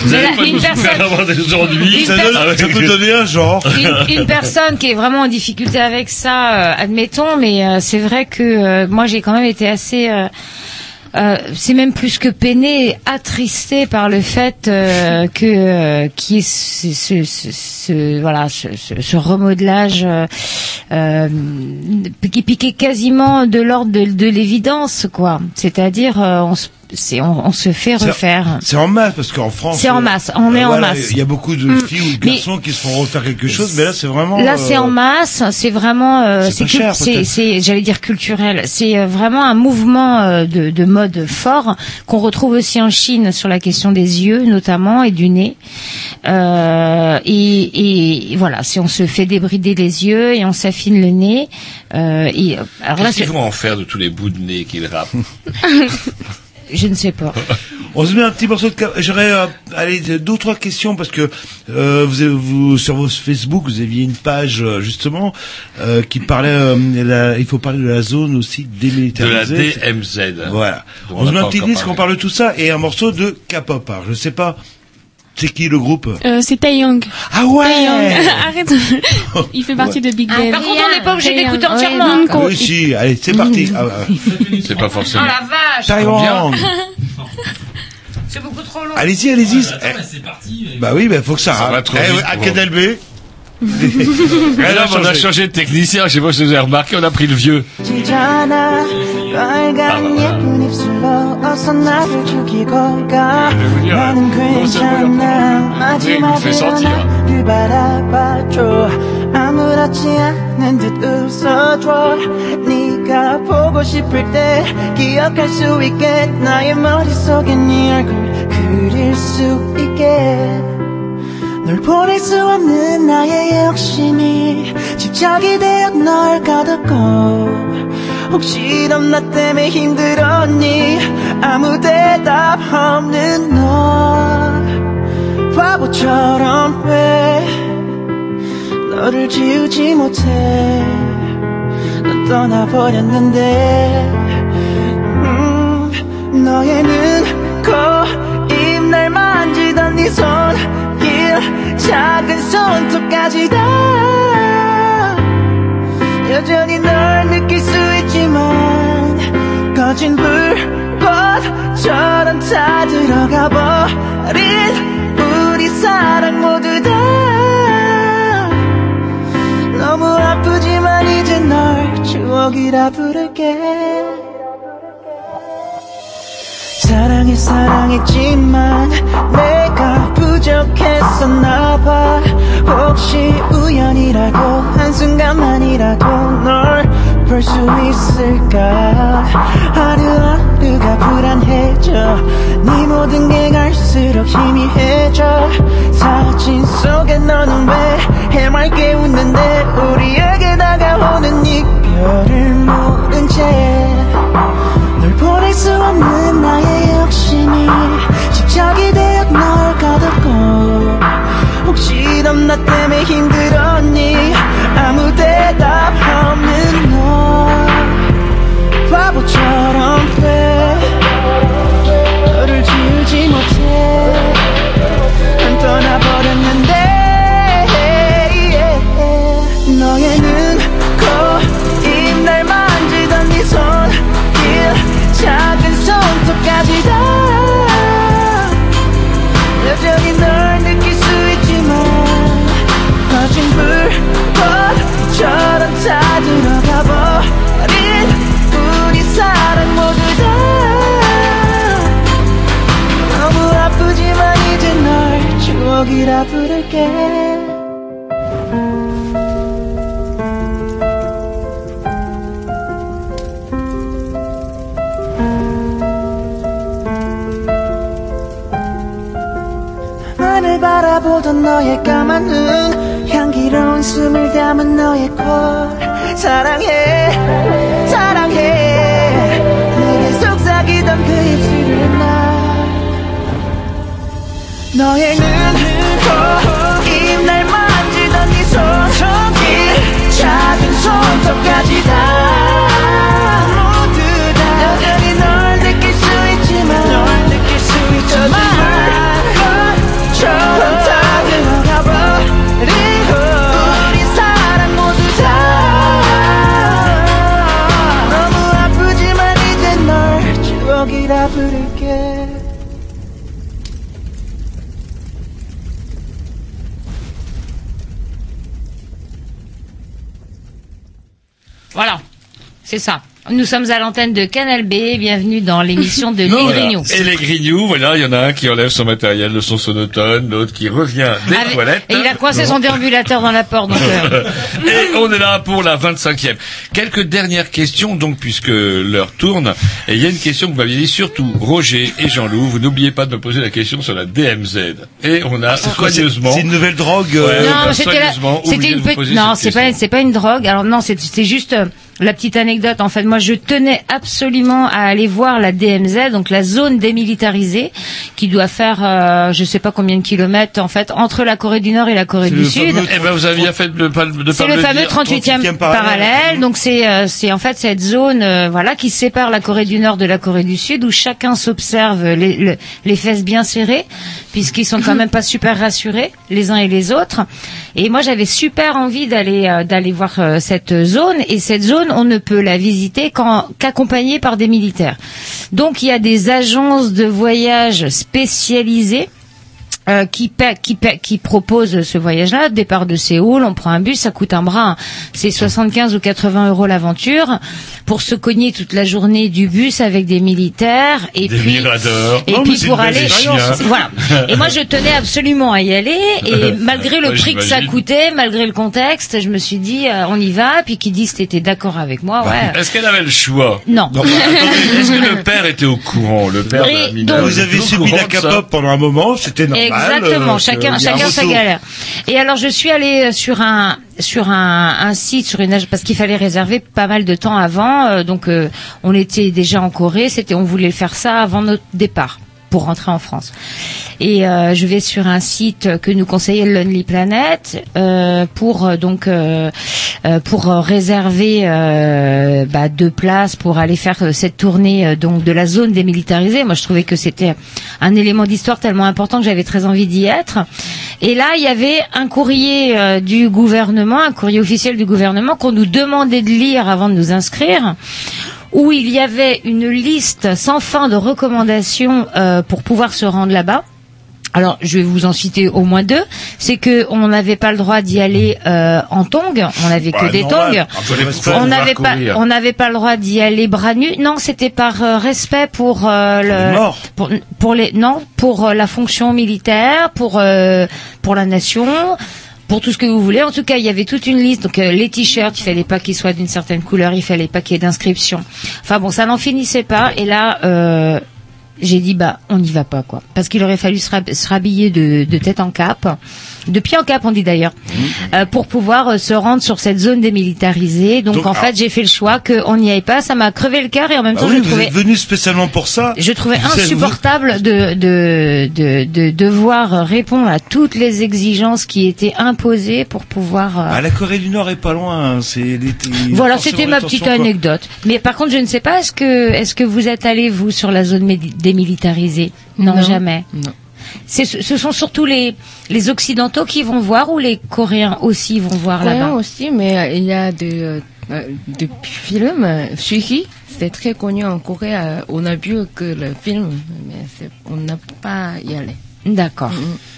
Vous là, pas une personne. Une ça, donne- avec- ça peut donner un genre. une, une personne qui est vraiment en difficulté avec ça, euh, admettons, mais euh, c'est vrai que euh, moi j'ai quand même été assez euh, c'est même plus que peiné, attristé par le fait euh, que euh, qu'il y ait ce, ce, ce- ce- voilà ce, ce- ce remodelage euh, euh, qui piquait quasiment de l'ordre de, de l'évidence, quoi. C'est-à-dire euh, on, se- c'est- on, on se fait refaire. C'est en masse parce qu'en France. C'est en euh, masse, on est en masse. Il y a beaucoup de Mm. filles ou de Mais- garçons qui se font refaire quelque chose, mais là c'est vraiment. Là, c'est euh, en masse, c'est vraiment, euh, c'est c'est j'allais dire culturel. C'est euh, vraiment un mouvement euh, de, de mode fort qu'on retrouve aussi en Chine sur la question des yeux, notamment et du nez. Euh, et, et voilà, si on se fait débrider les yeux et on s'affine le nez. Euh, et euh, alors là, Qu'est-ce qu'ils vont en faire de tous les bouts de nez qu'ils râpent? je ne sais pas. On se met un petit morceau de. J'aurais euh, allez deux ou trois questions parce que euh, vous, avez- vous sur vos Facebook vous aviez une page euh, justement euh, qui parlait. euh, la- il faut parler de la zone aussi De la démilitarisée. DMZ. Voilà. On, se met un petit disque, on parle de tout ça et un morceau de K-pop. Alors, je sais pas C'est qui le groupe Euh, c'est Taeyong. Ah ouais Taeyong. Arrête. Il fait partie de Big Ah, Bang. par contre, on n'est pas obligé Taeyong. d'écouter Ouais, entièrement. donc, Ah on- Oui, si, allez, c'est parti. Ah, ouais. C'est pas Oh forcément. la vache Taïwan. C'est beaucoup trop long. Allez-y, allez-y. Ah, Eh, c'est parti. Bah oui, bah faut que ça Ça va rate. trop Eh, vite ouais, à Canal B. Mais on a changé de technicien, je sais pas si vous avez remarqué, on a pris le vieux. 지잖 입술로 어서 나를 죽이고 가. 나는 괜찮아. fait 마지막으로 sentir. 나를 바라봐줘. 아무렇지 않은 듯 웃어줘. 네가 보고 싶을 때 기억할 수 있게 나의 머릿속에 네 얼굴 그릴 수 있게. 널 보낼 수 없는 나의 욕심이 집착이 되어 널 가뒀고 혹시 넌 나 때문에 힘들었니? 아무 대답 없는 너 바보처럼 왜 너를 지우지 못해? 넌 떠나버렸는데. 음, 너의 눈, 코, 입, 날 만지던 네 손길 작은 손톱까지 다. 여전히 널 느낄 수 있지만 꺼진 불꽃처럼 다 들어가 버린 우리 사랑 모두 다. 너무 아프지만 이제 널 추억이라 부를게. 사랑해 사랑했지만 내가 부족했었나 봐. 혹시 우연이라도 한순간만이라도 널 볼 수 있을까? 하루하루가 불안해져. 네 모든 게 갈수록 희미해져. 사진 속에 너는 왜 해맑게 웃는데 우리에게 다가오는 이별을 모른 채? 널 보낼 수 없는 나의 욕심이 집착이 되어 널 가뒀고 혹시 넌나 때문에 힘들었 바보처럼 추억이라 부를게. 하늘 바라보던 너의 까만 눈 향기로운 숨을 담은 너의 콜. 사랑해 사랑해. 내게 속삭이던 그 입술을 나 너의 눈, 작은 손톱까지 다 Nous sommes à l'antenne de Canal B. Bienvenue dans l'émission de Les Voilà. Grignoux. Et les grignoux, voilà, il y en a un qui enlève son matériel de son sonotone, l'autre qui revient des Avec- toilettes. Et il a coincé son déambulateur dans la porte. Donc, euh, Et on est là pour la 25e. Quelques dernières questions, donc, puisque l'heure tourne. Et il y a une question que vous m'aviez dit, surtout Roger et Jean-Loup, vous n'oubliez pas de me poser la question sur la DMZ. Et on a soigneusement... c'est une nouvelle drogue, Ouais, euh, a non, c'était une petite, non, c'est pas, une drogue. Alors non, c'est, c'est juste euh, la petite anecdote. En fait, moi, je tenais absolument à aller voir la DMZ, donc la zone démilitarisée, qui doit faire, euh, je sais pas combien de kilomètres, en fait, entre la Corée du Nord et la Corée du Sud. Eh ben, vous aviez fait de pas, de C'est le fameux dire. 38e parallèle. Donc c'est euh, c'est en fait cette zone euh, voilà qui sépare la Corée du Nord de la Corée du Sud où chacun s'observe les, le- les fesses bien serrées puisqu'ils sont quand même pas super rassurés les uns et les autres. Et moi, j'avais super envie d'aller euh, d'aller voir euh, cette zone. Et cette zone, on ne peut la visiter qu'accompagnée par des militaires. Donc, il y a des agences de voyage spécialisées euh, qui, paie- qui, paie- qui propose ce voyage-là, départ de Séoul, on prend un bus, ça coûte un bras, hein. c'est 75 ou 80 euros l'aventure, pour se cogner toute la journée du bus avec des militaires, et Des puis miradors. et Non, puis pour aller, voilà. Et moi je tenais absolument à y aller, et malgré le Ouais, prix que ça coûtait, malgré le contexte, je me suis dit euh, on y va, puis qui dit était d'accord avec moi, ouais. Est-ce qu'elle avait le choix? Non. bah, Est-ce que le père était au courant? Le père de Amina donc- Vous avez subi la pendant un moment, c'était normal. Exactement, euh, chacun, chacun sa galère. Et alors je suis allée sur un sur un, un site, sur une parce qu'il fallait réserver pas mal de temps avant. euh, donc euh, on était déjà en Corée, c'était on voulait faire ça avant notre départ pour rentrer en France. Et euh, je vais sur un site que nous conseillait Lonely Planet euh, pour euh, donc pour réserver bah, deux places pour aller faire cette tournée donc de la zone démilitarisée. Moi, je trouvais que c'était un élément d'histoire tellement important que j'avais très envie d'y être. Et là, il y avait un courrier du gouvernement, un courrier officiel du gouvernement qu'on nous demandait de lire avant de nous inscrire où il y avait une liste sans fin de recommandations euh, pour pouvoir se rendre là-bas. Alors, je vais vous en citer au moins deux. C'est que on n'avait pas le droit d'y aller euh, en tongs. On n'avait que Bah, des tongs. On on va n'avait pas, on n'avait pas le droit d'y aller bras nus. Non, c'était par euh, respect pour euh, le, pour, pour les, non, pour euh, la fonction militaire, pour euh, pour la nation. Pour tout ce que vous voulez. En tout cas, il y avait toute une liste. Donc, euh, les t-shirts, il fallait pas qu'ils soient d'une certaine couleur, il fallait pas qu'il y ait d'inscription. Enfin bon, ça n'en finissait pas. Et là, euh, j'ai dit bah on n'y va pas quoi, parce qu'il aurait fallu se, rhabiller de, de tête en cap, de pied en cap on dit d'ailleurs, euh, pour pouvoir euh, se rendre sur cette zone démilitarisée. Donc, Donc, en alors- fait, j'ai fait le choix qu'on n'y aille pas. Ça m'a crevé le cœur et en même Ah temps, oui, je vous trouvais êtes venu spécialement pour ça. je trouvais Vous savez, vous- insupportable de, de, de, de devoir répondre à toutes les exigences qui étaient imposées pour pouvoir. euh, Ah, la Corée du Nord est pas loin. hein, C'est l'été. voilà, c'était ma petite quoi. anecdote. Mais par contre, je ne sais pas, est-ce que, est-ce que vous êtes allé, vous, sur la zone démilitarisée? Non, Non. jamais. Non. C'est, ce sont surtout les, les Occidentaux qui vont voir ou les Coréens aussi vont voir là-bas aussi, mais euh, il y a des, euh, euh, des films, Suki, c'est très connu en Corée. on a vu que le film, mais c'est- on n'a pas y allé. D'accord.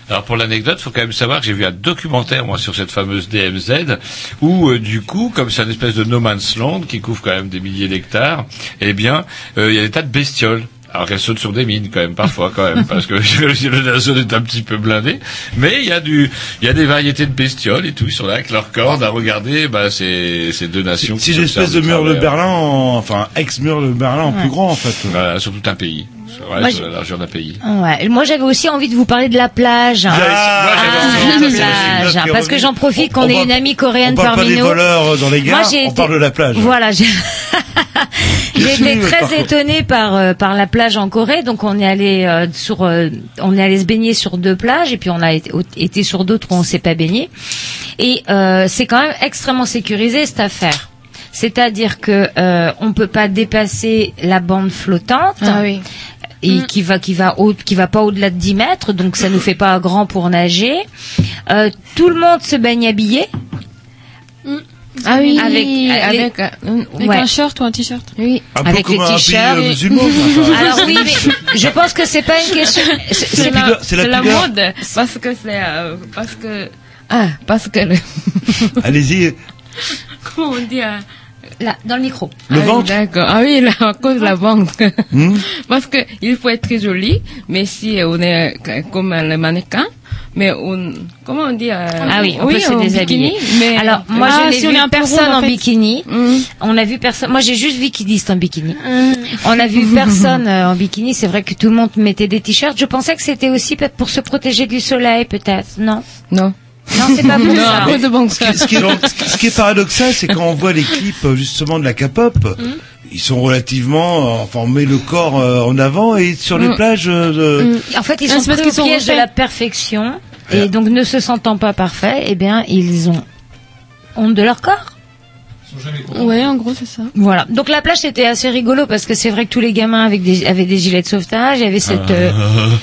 Alors pour l'anecdote, faut quand même savoir que j'ai vu un documentaire moi sur cette fameuse DMZ où euh, du coup, comme c'est une espèce de no man's land qui couvre quand même des milliers d'hectares, eh bien, euh, il y a des tas de bestioles. Alors qu'elles sautent sur des mines quand même parfois quand même parce que la zone est un petit peu blindée, mais il y a du, il y a des variétés de bestioles et tout, ils sont là avec leurs cordes à regarder bah, ces, ces deux nations. C'est l'espèce de mur de. Berlin, en- enfin ex-mur de Berlin en Ouais. plus grand en fait. Voilà, sur tout un pays, sur, ouais, Moi, la largeur d'un pays. Ouais. Moi, j'avais aussi envie de vous parler de la plage. Ah, moi, j'avais Ah, envie la de- plage. Parce que j'en profite On- qu'on on ait une amie coréenne On parle pas parmi des nous. voleurs euh, dans les gares, j'ai on été- parle de la plage. Voilà, j'ai été très étonnée par euh, par la plage en Corée. Donc on est allé euh, sur euh, on est allé se baigner sur deux plages et puis on a été, été sur d'autres où on s'est pas baigné. Et euh, c'est quand même extrêmement sécurisé cette affaire. C'est-à-dire que euh, on peut pas dépasser la bande flottante Ah oui. Et qui va qui va au, qui va pas au-delà de 10 mètres, donc ça nous fait pas grand pour nager. Euh, tout le monde se baigne habillé. Ah oui, Avec- avec, euh, Avec Ouais. un short ou un t-shirt oui. Un peu avec comme les t-shirts. euh, enfin. Alors oui, mais je pense que c'est pas une question. c'est- la la- la mode, parce que c'est, euh, parce que, ah, parce que le, Allez-y. comment on dit, euh, là, dans le micro. Le ah oui, ventre D'accord. Ah oui, là, à cause de la vente. Hmm Parce que il faut être très joli, mais si on est comme le mannequin, mais on, comment on dit, euh, Ah oui, on peut se en déshabiller. bikini, mais Alors moi Ah, je n'ai si on vu peu personne en en fait. bikini. Mm. On a vu personne. Moi j'ai juste vu qui disent en bikini. On a vu personne euh, en bikini. C'est vrai que tout le monde mettait des t-shirts. Je pensais que c'était aussi peut-être pour se protéger du soleil, peut-être. Non. Non. Non, c'est pas ça. bon Ce qui, ce qui est, ce qui est paradoxal, c'est quand on voit les clips euh, justement de la K-pop, ils sont relativement, euh, enfin on met le corps euh, en avant et sur les Mm. plages euh, de- En fait, ils Ah, sont pris au qu'ils sont piège de la perfection et donc ne se sentant pas parfaits, eh bien ils ont honte de leur corps. Ouais, en gros, c'est ça. Voilà. Donc la plage c'était assez rigolo parce que c'est vrai que tous les gamins avec des, avaient des gilets de sauvetage, il y avait cette, euh,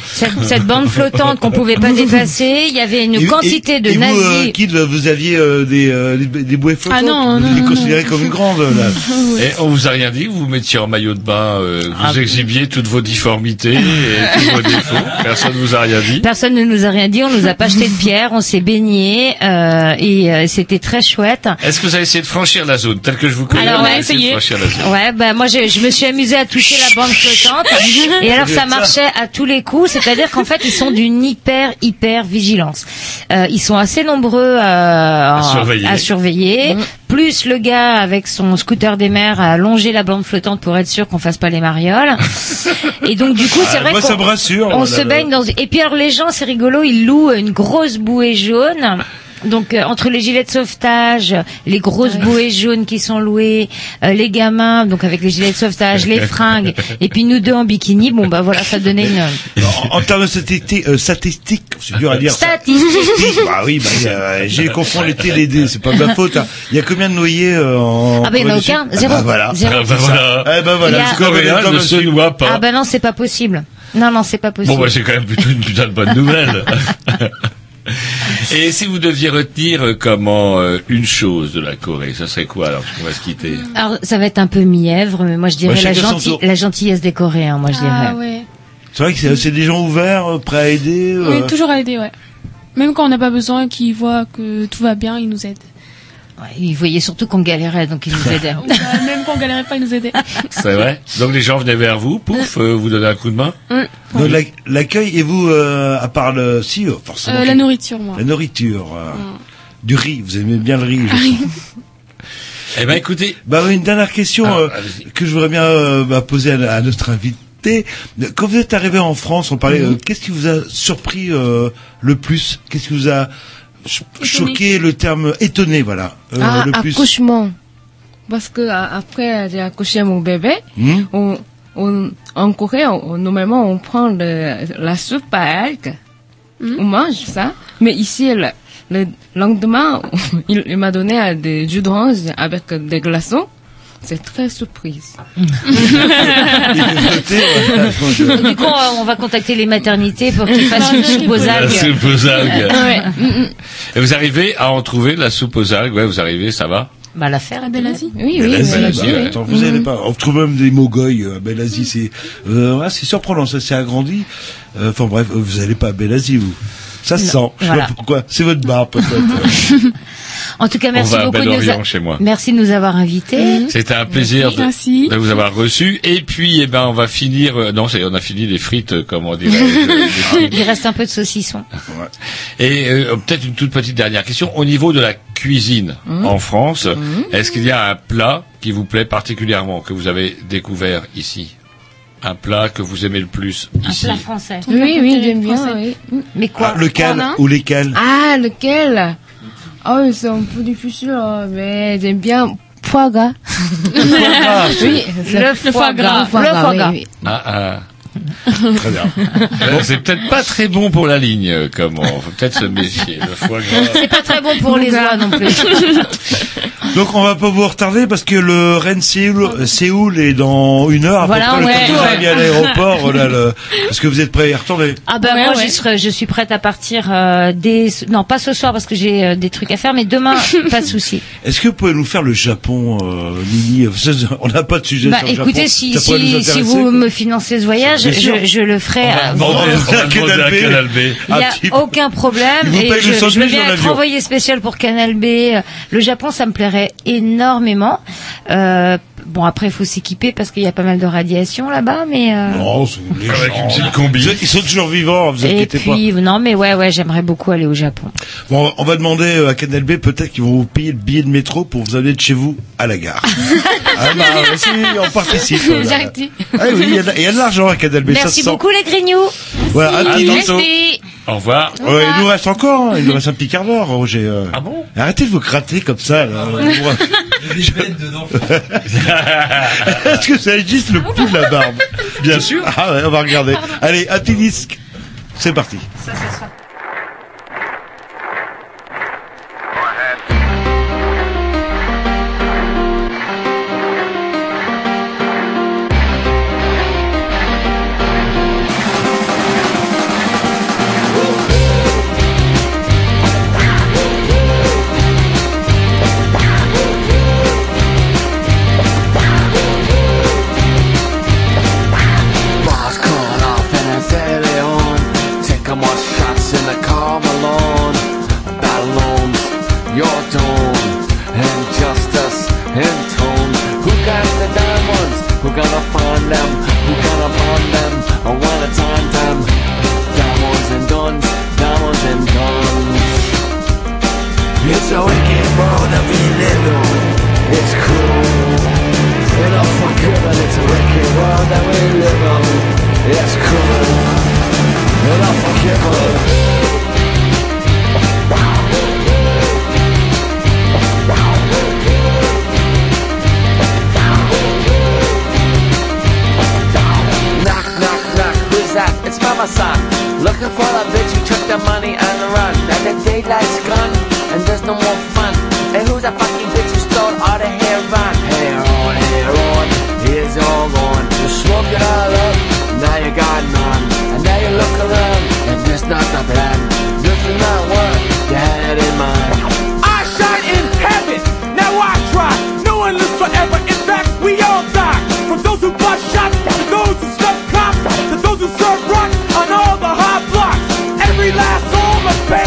cette, cette bande flottante qu'on pouvait pas dépasser, il y avait une Et- quantité et- de et nazis. Vous, euh, Kid, vous aviez euh, des, euh, des, des bouées flottantes Ah non, Vous non, les non, considérez comme une grande, là. Et on vous a rien dit, vous vous mettiez en maillot de bain, euh, vous exhibiez toutes vos difformités et tous vos défauts. Personne vous a rien dit. Personne ne nous a rien dit, on nous a pas jeté de pierre, on s'est baigné euh, et euh, c'était très chouette. Est-ce que vous avez essayé de franchir la zone telle que je vous connais Alors, vous on a essayé. Ouais, bah moi je, je me suis amusée à toucher la bande flottante et alors ça marchait à tous les coups, c'est-à-dire qu'en fait ils sont d'une hyper hyper vigilance. Euh, ils sont assez nombreux à, surveiller. à surveiller. Plus le gars avec son scooter des mers à longer la bande flottante pour être sûr qu'on fasse pas les marioles. Et donc du coup c'est Ah, vrai qu'on rassure, on se baigne dans et puis alors les gens c'est rigolo ils louent une grosse bouée jaune. Donc euh, entre les gilets de sauvetage, les grosses bouées jaunes qui sont louées, euh, les gamins donc avec les gilets de sauvetage, les fringues et puis nous deux en bikini, bon bah voilà ça donnait une En, en termes de statistique, euh, statistique, c'est dur à dire. ça. statistique. Bah oui, bah, j'ai confondu les T, les D, c'est pas de ma faute. hein. Il y a combien de noyés euh, en Ah bah, il y en a Corée du aucun, zéro. Ah bah voilà. Zéro. Ah bah voilà. Eh ben voilà. Il y a- Coréen ne se noie pas. Ah bah non c'est pas possible. Non non c'est pas possible. Bon, bah, c'est quand même plutôt une putain de bonne nouvelle. Et si vous deviez retenir euh, comment euh, une chose de la Corée, ça serait quoi alors qu'on va se quitter Alors ça va être un peu mièvre, mais moi je dirais la, chacun son genti- tour. la gentillesse des Coréens, moi je dirais. Ah ouais. C'est vrai que c'est des gens ouverts, euh, prêts à aider. On euh. est toujours à aider, ouais. Même quand on n'a pas besoin, qu'ils voient que tout va bien, ils nous aident. Ouais, ils voyaient surtout qu'on galérait, donc ils nous aidaient. Même quand on galérait pas, ils nous aidaient. C'est vrai Donc les gens venaient vers vous, pouf, euh, vous donnaient un coup de main Donc, la- L'accueil, et vous, euh, à part le... Si, euh, forcément. Euh, la nourriture, moi. La nourriture. euh, Du riz, vous aimez bien le riz, je. Eh ben écoutez... Bah oui, une dernière question Ah, euh, que je voudrais bien euh, bah, poser à, à notre invité. Quand vous êtes arrivé en France, on parlait. Qu'est-ce qui vous a surpris euh, le plus? Qu'est-ce qui vous a choqué Le terme étonné, voilà. euh, ah, le plus. accouchement. Parce que après j'ai accouché mon bébé, Hmm on, on, en Corée, on- normalement on prend le- la soupe à algues, on mange ça. Mais ici, le, le lendemain, il, il m'a donné euh, des jus d'orange avec des glaçons. C'est très surprise. du coup, on va contacter les maternités pour qu'ils fassent une soupe aux La algues. soupe aux algues. Ouais. Et vous arrivez à en trouver la soupe aux algues Ouais, vous arrivez, ça va Bah la faire. À Oui, Belle oui, oui, oui. ouais. Attends, vous allez pas. On trouve même des mogoïs euh, à. C'est euh, ouais, c'est surprenant. Ça s'est agrandi. Euh, Enfin bref, euh, vous allez pas à Belasie, vous. Ça se sent. Je sais voilà. pas pourquoi. C'est votre bar peut-être. En tout cas, On merci va à beaucoup de nous, Bel-Orient, a- chez moi. merci de nous avoir invités. C'était un plaisir de, Merci. de vous avoir reçu. Et puis, eh ben, on va finir. euh, non, on a fini les frites, euh, comment dirais Il reste un peu de saucisson. Et euh, peut-être une toute petite dernière question. Au niveau de la cuisine Mmh. en France, est-ce qu'il y a un plat qui vous plaît particulièrement, que vous avez découvert ici? Un plat que vous aimez le plus Un ici? plat français. Oui, oui, j'aime bien. Oui. Mais quoi? Ah, lequel ou lesquels? Ah, lequel? Oh, c'est un peu difficile, hein, mais j'aime bien foie gras. oui, c'est- Le foie gras. Le foie Le gras, oui, oui. Ah, ah. Très bien. Euh, c'est peut-être pas très bon pour la ligne, euh, comment Faut peut-être se méfier. Le foie gras. C'est pas très bon pour les oies non plus. Donc on va pas vous retarder parce que le Rennes Séoul, Séoul est dans une heure à Voilà, peu près. ouais, le temps que vous arriviez à l'aéroport, voilà, le... parce que vous êtes prêts à y retourner. Ah ben Ouais, moi ouais. j'y serai- je suis prête à partir euh, dès non pas ce soir parce que j'ai euh, des trucs à faire mais demain pas de souci. Est-ce que vous pouvez nous faire le Japon, euh, Nini? On n'a pas de sujet Bah sur le écoutez Japon. si Ça pourrait nous si, si intéresser, vous quoi. me financez ce voyage Sûr. je, je le ferai. euh, à Canal B. Il n'y a aucun problème et je, je veux bien être envoyé spécial pour Canal B. Le Japon, ça me plairait énormément. Euh, bon, après, il faut s'équiper parce qu'il y a pas mal de radiation là-bas, mais. euh, Non, c'est Avec une petite combi. Ils sont toujours vivants, vous et inquiétez pas. puis, non, mais ouais, ouais, j'aimerais beaucoup aller au Japon. Bon, on va demander euh, à Canal B, peut-être qu'ils vont vous payer le billet de métro pour vous amener de chez vous à la gare. ah bah, si, on participe. voilà. Gentil. Ah oui, il y a de- il y, a de l'argent à Canal B, ça Merci sent. beaucoup, les grignoux. Voilà, à Merci. bientôt. Au revoir. Ouais, il nous reste encore, hein, il nous reste un petit quart d'heure, Roger. euh. Ah bon? Arrêtez de vous gratter comme ça. Là. Des bêtes dedans. Est-ce que ça existe le pouls de la barbe? Bien sûr. Ah ouais, on va regarder. Allez, un petit disque. C'est parti. Go ahead. That? It's Looking for a bitch who took the money and run. Now the daylight's gone and there's no more fun. And who's that fucking bitch who stole all the hair on? Hair on, hair on, here's all gone. You smoke it all up, now you got none. And now you look around and there's not a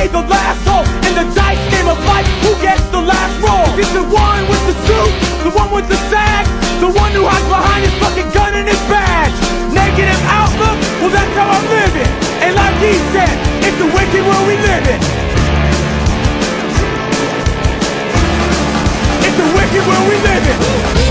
pay the last soul. In the dice game of life, who gets the last roll? Is the one with the suit, the one with the sag, the one who hides behind his fucking gun and his badge? Negative outlook, well that's how I'm living. And like he said, it's the wicked world we live in. It's the wicked world we live in.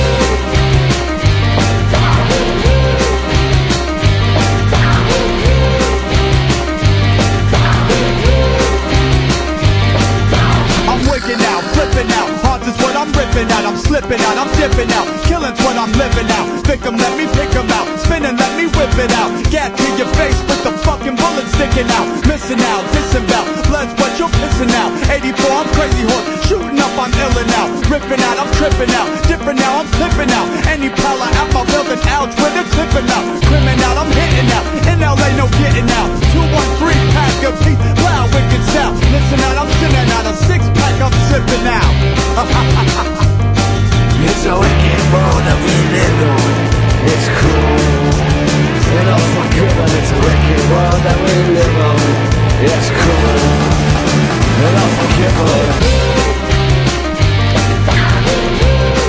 Out. Hearts is what I'm ripping out. I'm slipping out, I'm dipping out. Killing's what I'm living out. Victim, let me pick 'em out. Spinning, let me whip it out. Get to your face with the fucking bullet sticking out. Missing out, disembowel. Blood's what you're pissing out. 84, I'm crazy horse. Shooting up, I'm illing out. Ripping out, I'm tripping out. Dipping now, I'm flipping out. Any prowler out my building, ouch, with a clipping out. Crimin out, I'm hitting out. In LA, no getting out. 213 pack of Pete, loud, wicked sound. Listen out, I'm sitting out a six pack, I'm sipping out. It's a wicked world that we live in. It's cruel. And unforgiven, it's a wicked world that we live in. It's cruel. And unforgiven. Yeah,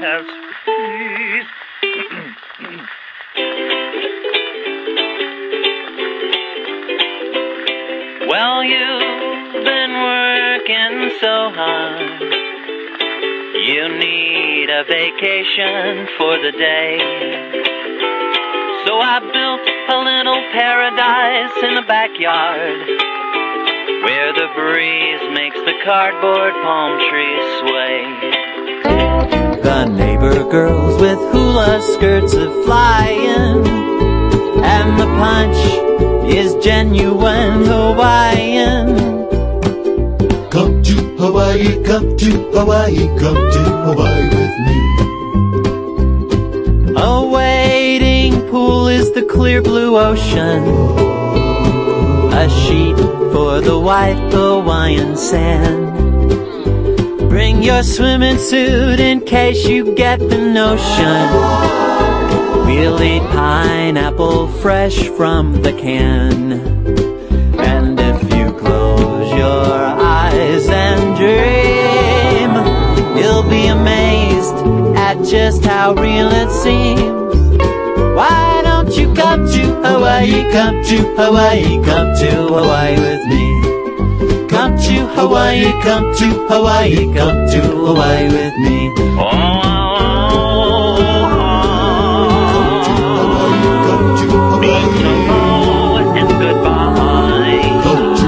Dog has well, you've been working so hard. You need a vacation for the day. So I built a little paradise in the backyard where the breeze makes the cardboard palm trees sway. The neighbor girls with hula skirts are flying, and the punch is genuine Hawaiian. Come to Hawaii, come to Hawaii, come to Hawaii with me. A wading pool is the clear blue ocean, a sheet for the white Hawaiian sand. Bring your swimming suit in case you get the notion. We'll eat pineapple fresh from the can. And if you close your eyes and dream, you'll be amazed at just how real it seems. Why don't you come to Hawaii, come to Hawaii, come to Hawaii with me? To Hawaii, come to Hawaii, come to Hawaii, with me. Oh, come to Hawaii. Come to Hawaii, come to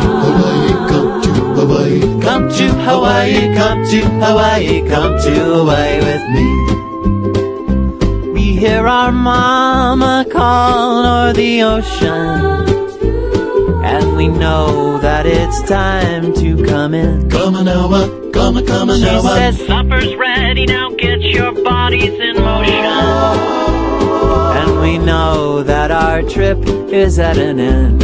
Hawaii, come to Hawaii come to Hawaii, come to away with me. We hear our mama call o'er the ocean. And we know that it's time to come in. Come on now, come on, come on She now. says, supper's ready, now get your bodies in motion. And we know that our trip is at an end.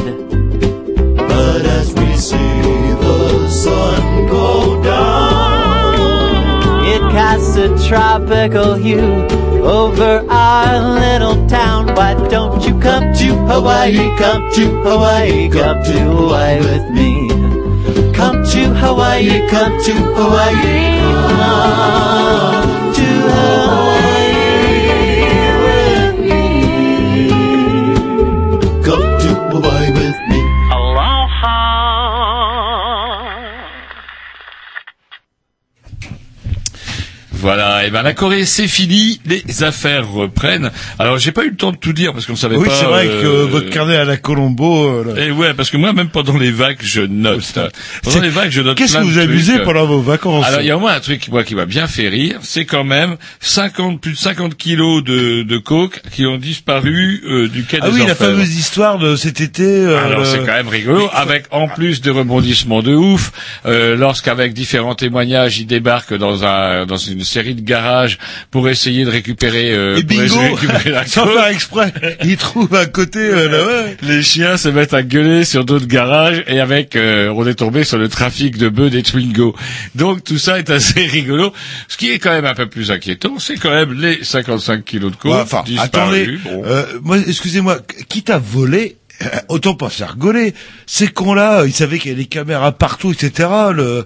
But as we see the sun go casts a tropical hue over our little town. Why don't you come to Hawaii? Come to Hawaii, come to Hawaii with me. Come to Hawaii, come to Hawaii, come Voilà, et ben la Corée c'est fini, les affaires reprennent. Alors j'ai pas eu le temps de tout dire parce qu'on savait Oui, pas. c'est vrai euh, que votre carnet à la Colombo. euh, là. Et ouais, parce que moi même pendant les vagues je note. Pendant les vagues je note. Qu'est-ce que vous amusez pendant vos vacances Alors il y a au moins un truc moi qui m'a bien fait rire, c'est quand même 50 plus de 50 kilos de, de coke qui ont disparu euh, du quai Ah des oui, la fameuse histoire de cet été. euh, Alors c'est quand même rigolo, avec en plus de rebondissements de ouf, euh, lorsqu'avec différents témoignages, ils débarquent dans un dans une série de garages pour essayer de récupérer, euh, Et bingo, récupérer la sans faire exprès, ils trouvent à côté. euh, là, ouais. Les chiens se mettent à gueuler sur d'autres garages et avec, euh, on est tombé sur le trafic de bœufs des Twingo. Donc tout ça est assez rigolo. Ce qui est quand même un peu plus inquiétant, c'est quand même les 55 kilos de coke Ouais, enfin, disparus. attendez, Bon. euh, moi, excusez-moi, quitte à voler, autant pas faire rigoler. Ces cons-là, ils savaient qu'il y avait des caméras partout, etc. Le,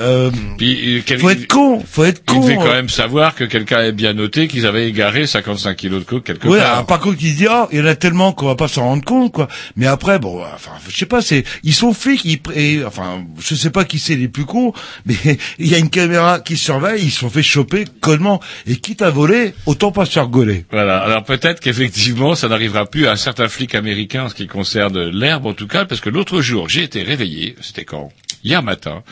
euh, Puis, euh, quel- faut être con, faut être Il con. devait quand même savoir que quelqu'un avait bien noté qu'ils avaient égaré 55 kilos de coke quelque Ouais, part. par contre, ils se disent, oh, il y en a tellement qu'on va pas s'en rendre compte, quoi. Mais après, bon, enfin, je sais pas, c'est, ils sont flics, ils, et, enfin, je sais pas qui c'est les plus cons, mais il y a une caméra qui surveille, ils se sont fait choper connement. Et quitte à voler, autant pas se faire gauler. Voilà. Alors peut-être qu'effectivement, ça n'arrivera plus à un certain flic américain en ce qui concerne l'herbe, en tout cas, parce que l'autre jour, j'ai été réveillé, c'était quand? Hier matin,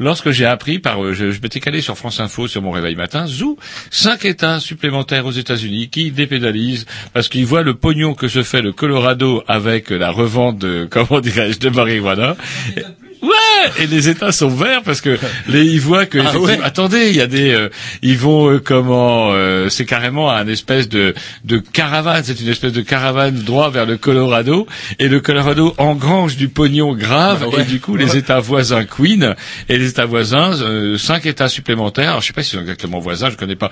lorsque j'ai appris par, euh, je, je m'étais calé sur France Info sur mon réveil matin, zou, cinq États supplémentaires aux États-Unis qui dépénalisent parce qu'ils voient le pognon que se fait le Colorado avec la revente de, comment dirais-je, de marijuana. Ouais, et les États sont verts parce que les ils voient que Ah ouais. attendez, il y a des euh, ils vont euh, comment euh, c'est carrément un espèce de de caravane, c'est une espèce de caravane droit vers le Colorado et le Colorado engrange du pognon grave Bah ouais. et du coup les États voisins Queen et les États voisins euh, cinq États supplémentaires. Alors, je sais pas s'ils sont exactement voisins, je connais pas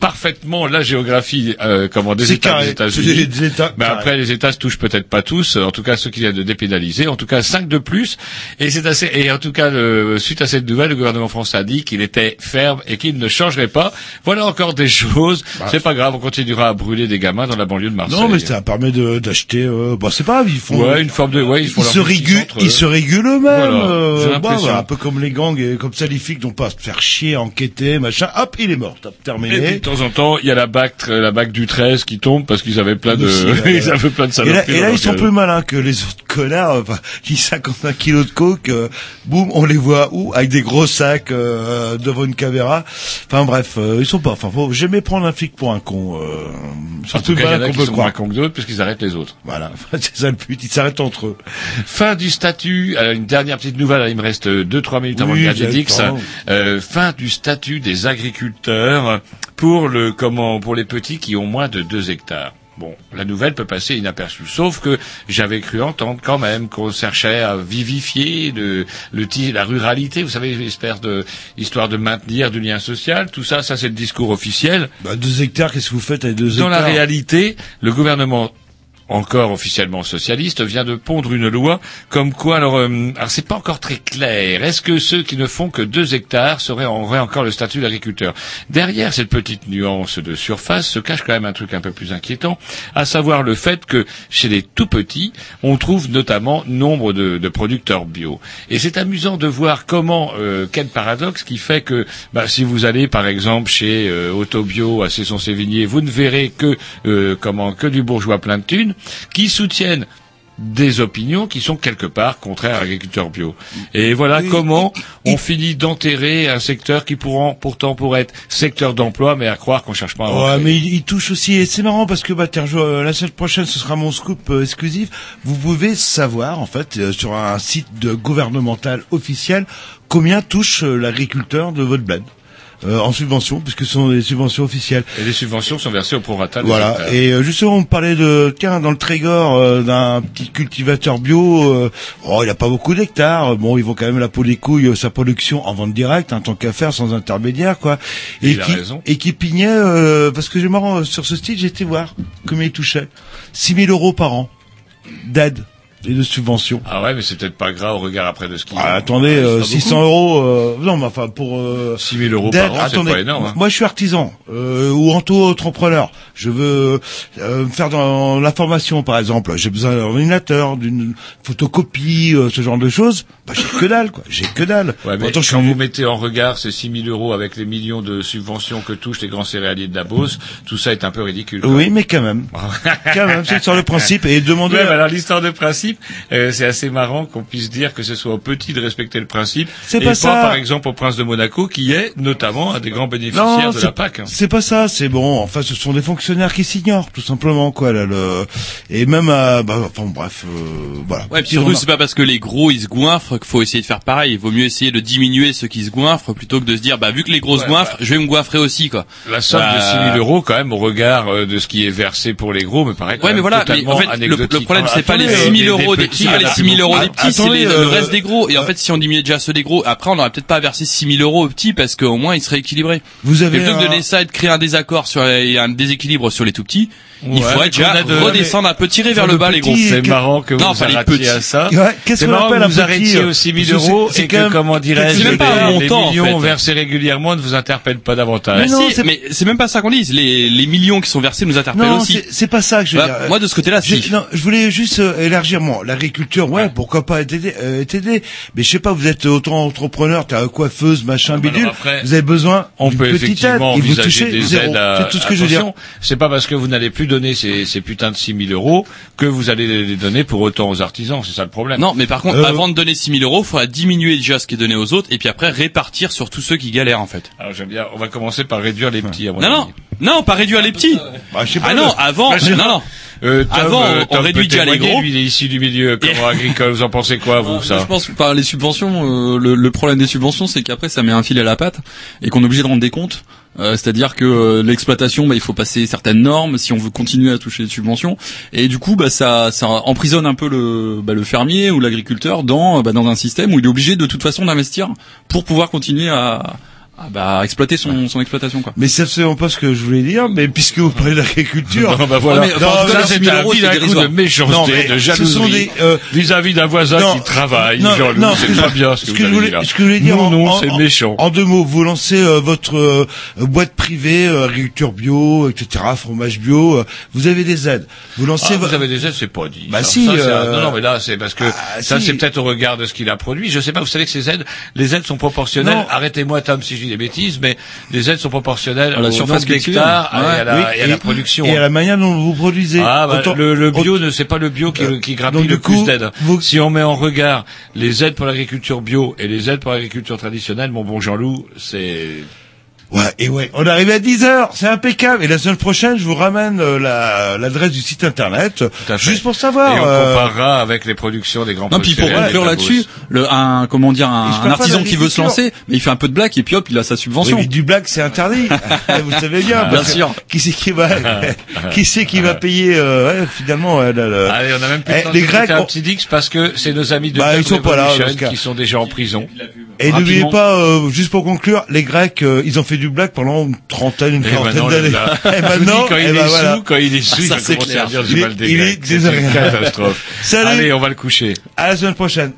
parfaitement la géographie euh, comment des C'est États carré. des États-Unis. Mais après les États se touchent peut-être pas tous, en tout cas ceux qui viennent de dépénaliser, en tout cas cinq de plus. Et c'est assez. Et en tout cas, le- suite à cette nouvelle, le gouvernement français a dit qu'il était ferme et qu'il ne changerait pas. Voilà encore des choses. c'est pas grave, on continuera à brûler des gamins dans la banlieue de Marseille. Bah. Non, mais ça permet de- d'acheter. Euh, bah, c'est pas grave, ils font. Ouais, une forme de. Ouais, ils, font leur se régulent, ils euh. se régulent eux-mêmes. Voilà, euh, bon, voilà, un peu comme les gangs et comme ça les flics n'ont pas à se faire chier, enquêter, machin. Hop, il est mort, terminé. Temps en temps, il y a la bac, la bac du 13 qui tombe parce qu'ils avaient plein de, ouais, ils avaient plein de Et saloperies. là, et là, dans ils sont plus malins que les autres connards. Enfin, qui 55 kilos de coke, euh, boum, on les voit où Avec des gros sacs euh, devant une caméra. Enfin bref, euh, ils sont pas. Enfin, faut jamais prendre un flic pour un con. Euh, c'est En tout plus cas, il y en malin a qu'on peut croire. cons que d'autres puisqu'ils arrêtent les autres. Voilà, c'est ça le but. Ils s'arrêtent entre eux. Fin du statut. Alors, une dernière petite nouvelle. Il me reste 2-3 minutes avant Oui, le. Euh, fin du statut des agriculteurs pour le comment pour les petits qui ont moins de 2 hectares. Bon, la nouvelle peut passer inaperçue, sauf que j'avais cru entendre quand même qu'on cherchait à vivifier le, le la ruralité, vous savez, espèce de histoire de maintenir du lien social. Tout ça, ça c'est le discours officiel. Bah, deux hectares, qu'est-ce que vous faites avec deux Dans hectares? la réalité, le gouvernement encore officiellement socialiste, vient de pondre une loi comme quoi, alors, euh, alors c'est pas encore très clair. Est-ce que ceux qui ne font que 2 hectares seraient, auraient encore le statut d'agriculteur? Derrière cette petite nuance de surface se cache quand même un truc un peu plus inquiétant, à savoir le fait que chez les tout petits, on trouve notamment nombre de, de producteurs bio. Et c'est amusant de voir comment, euh, quel paradoxe qui fait que bah, si vous allez par exemple chez euh, Autobio à Cesson-Sévigné, vous ne verrez que euh, comment que du bourgeois plein de thunes qui soutiennent des opinions qui sont quelque part contraires à l'agriculteur bio. Et voilà comment on finit d'enterrer un secteur qui pourront, pourtant pourrait être secteur d'emploi, mais à croire qu'on cherche pas à Ouais, mais il, il touche aussi, et c'est marrant parce que bah, euh, la semaine prochaine, ce sera mon scoop euh, exclusif. Vous pouvez savoir, en fait, euh, sur un site de gouvernemental officiel, combien touche l'agriculteur de votre bled. Euh, en subvention, puisque ce sont des subventions officielles. Et les subventions sont versées au prorata. Voilà. Et euh, justement, on me parlait de, tiens, dans le Trégor, euh, d'un petit cultivateur bio. euh, oh, il a pas beaucoup d'hectares. Bon, il vaut quand même la peau des couilles euh, sa production en vente directe, hein, tant qu'à faire, sans intermédiaire, quoi. Et qui, raison. et qui pignait, euh, parce que j'ai marrant sur ce j'ai été voir combien il touchait. 6 000 euros par an d'aide et de subventions. Ah ouais, mais c'est peut-être pas grave au regard après de ce qu'il Ah, attendez, euh, 600 euros, euh, non, mais enfin pour euh, 6 000 euros par an, c'est pas énorme. hein. Moi, je suis artisan euh, ou auto-entrepreneur. Je veux euh, me faire dans la formation, par exemple. J'ai besoin d'un ordinateur, d'une photocopie, euh, ce genre de choses. Bah, j'ai que dalle, quoi. J'ai que dalle. Ouais, mais Pourtant, je quand suis- vous mettez en regard ces 6 000 euros avec les millions de subventions que touchent les grands céréaliers de la Beauce, tout ça est un peu ridicule. Oui, mais quand même. quand même, c'est sur le principe. Et demander. Ouais, alors l'histoire de principe, euh, c'est assez marrant qu'on puisse dire que ce soit aux petits de respecter le principe, C'est et pas ça. par exemple au prince de Monaco, qui est notamment un des grands bénéficiaires de c'est- la PAC. hein. C'est pas ça, c'est bon. Enfin, ce sont des fonctionnaires qui s'ignorent, tout simplement, quoi. Là, le... Et même, à... bah, enfin, bref, euh, voilà. Ouais, puis surtout, c'est pas parce que les gros ils se goinfrent qu'il faut essayer de faire pareil. Il vaut mieux essayer de diminuer ceux qui se goinfrent plutôt que de se dire, bah vu que les gros se Ouais, goinfrent, je vais me goinfrer aussi, quoi. La somme Bah, de 6 000 euros, quand même, au regard euh, de ce qui est versé pour les gros, me paraît quand Ouais, mais voilà, mais totalement en fait, le, anecdotique. le problème, c'est pas les Attendez, 6 000 euh, euros des petits, c'est les en a 6 000 euros des petits, c'est Attendez, les- euh, le reste des gros. Et en fait, si on diminuait déjà ceux des gros, après, on aurait peut-être pas versé 6 000 euros aux petits parce qu'au moins, ils seraient équilibrés. Vous avez Et plutôt que de et de créer un désaccord sur et un déséquilibre sur les tout petits, il faudrait déjà redescendre un peu, tirer vers le le bas les gros. C'est marrant que Non, vous pas les arrêtiez petits. à ça. Qu'est-ce C'est qu'on marrant appelle que un vous petit, arrêtiez aux 6 parce 000 que c'est- euros c'est et que, comment dirais-je, c'est les- millions versés régulièrement ne vous interpellent pas davantage. Mais c'est- mais c'est même pas ça qu'on dit. Les, les millions qui sont versés nous interpellent aussi. c'est- c'est pas ça que je veux Bah, dire. moi, de ce côté-là, Je, si. je voulais juste euh, élargir l'agriculture. Ouais, pourquoi pas être aidé, euh, être aidé. Mais je sais pas, vous êtes auto-entrepreneur, t'as coiffeuse, machin, bah bidule. après, vous avez besoin On d'une peut petite aide. effectivement Et vous envisager touchez des zéro. aides à... C'est tout ce que je veux dire. C'est pas parce que vous n'allez plus donner ces, ces putains de 6 000 euros que vous allez les donner pour autant aux artisans. C'est ça le problème. Non, mais par contre, Euh, avant de donner 6 000 euros, il faudra diminuer déjà ce qui est donné aux autres et puis après répartir sur tous ceux qui galèrent en fait. Alors j'aime bien. On va commencer par réduire les petits. À mon Non, non, avis. non, pas réduire les petits. Bah, je sais pas, Ah non, le- avant, Bah, non, non. Euh, Tom, Avant, euh, on Tom réduit peut déjà les gros. Lui, il est issu du milieu comment agricole. Vous en pensez quoi, vous, ça je pense que par les subventions, euh, le, le problème des subventions, c'est qu'après ça met un fil à la patte et qu'on est obligé de rendre des comptes. Euh, C'est-à-dire que euh, l'exploitation, bah, il faut passer certaines normes si on veut continuer à toucher des subventions. Et du coup, bah, ça, ça emprisonne un peu le, bah, le fermier ou l'agriculteur dans, bah, dans un système où il est obligé de toute façon d'investir pour pouvoir continuer à, à, bah, exploiter son, son exploitation. Quoi. Mais c'est absolument pas ce que je voulais dire, mais puisque vous parlez d'agriculture. Non, bah voilà. Ouais, mais, enfin, en tout cas, les c'est 6 000 un vilain coup de méchanceté, Non, mais de ce sont jalousie des, euh, vis-à-vis d'un voisin non, qui travaille. non, non, c'est pas bien ce que ce vous avez voulais, dit là. ce que je voulais dire Non, en, non, en- c'est en- méchant. En deux mots, vous lancez euh, votre euh, boîte privée, euh, agriculture bio, etc., fromage bio. euh, vous avez des aides. Vous lancez. Ah, vo- vous avez des aides, c'est pas dit. Bah si, euh, Non, non, mais là, c'est parce que ah, ça, c'est peut-être au regard de ce qu'il a produit. Je sais pas. Vous savez que ces aides, les aides sont proportionnelles. Non. Arrêtez-moi, Tom, si je dis des bêtises, mais les aides sont proportionnelles À la surface d'hectares Ouais. et à la, Oui, et à la production. et à la manière dont vous produisez. Ah, bah, Autant- le, le bio ne c'est pas le bio qui, Euh, qui grappille le plus coup, d'aides. vous- Si on met en regard les aides pour l'agriculture bio et les aides pour l'agriculture traditionnelle, mon bon Jean-Loup, c'est Ouais, et ouais, on arrive à 10 heures, c'est impeccable. Et la semaine prochaine, je vous ramène euh, la- l'adresse du site internet, à fait. juste pour savoir. et on euh, comparera avec les productions des grands Non, puis pour conclure là-dessus, le, un, comment dire, un, artisan qui veut se lancer, mais il fait un peu de blague et puis hop, il a sa Oui, subvention. mais du blague, c'est interdit. vous savez bien. Bien sûr. Qui c'est qui va, qui c'est qui va payer euh, ouais, finalement le- le- Allez, on a même plus Eh, les Grecs, un on- petit Dix parce que c'est nos amis de Bah, ils sont pas là, qui sont déjà en prison. Et n'oubliez pas, euh, juste pour conclure, les Grecs, euh, ils ont fait du black pendant une trentaine, une Et quarantaine maintenant, d'années. Et vous maintenant, quand il eh ben est voilà. sous, quand il est sous, il va commencer à dire du mal des Il est C'est une désagréable. catastrophe. Salut. Allez, on va le coucher. À la semaine prochaine.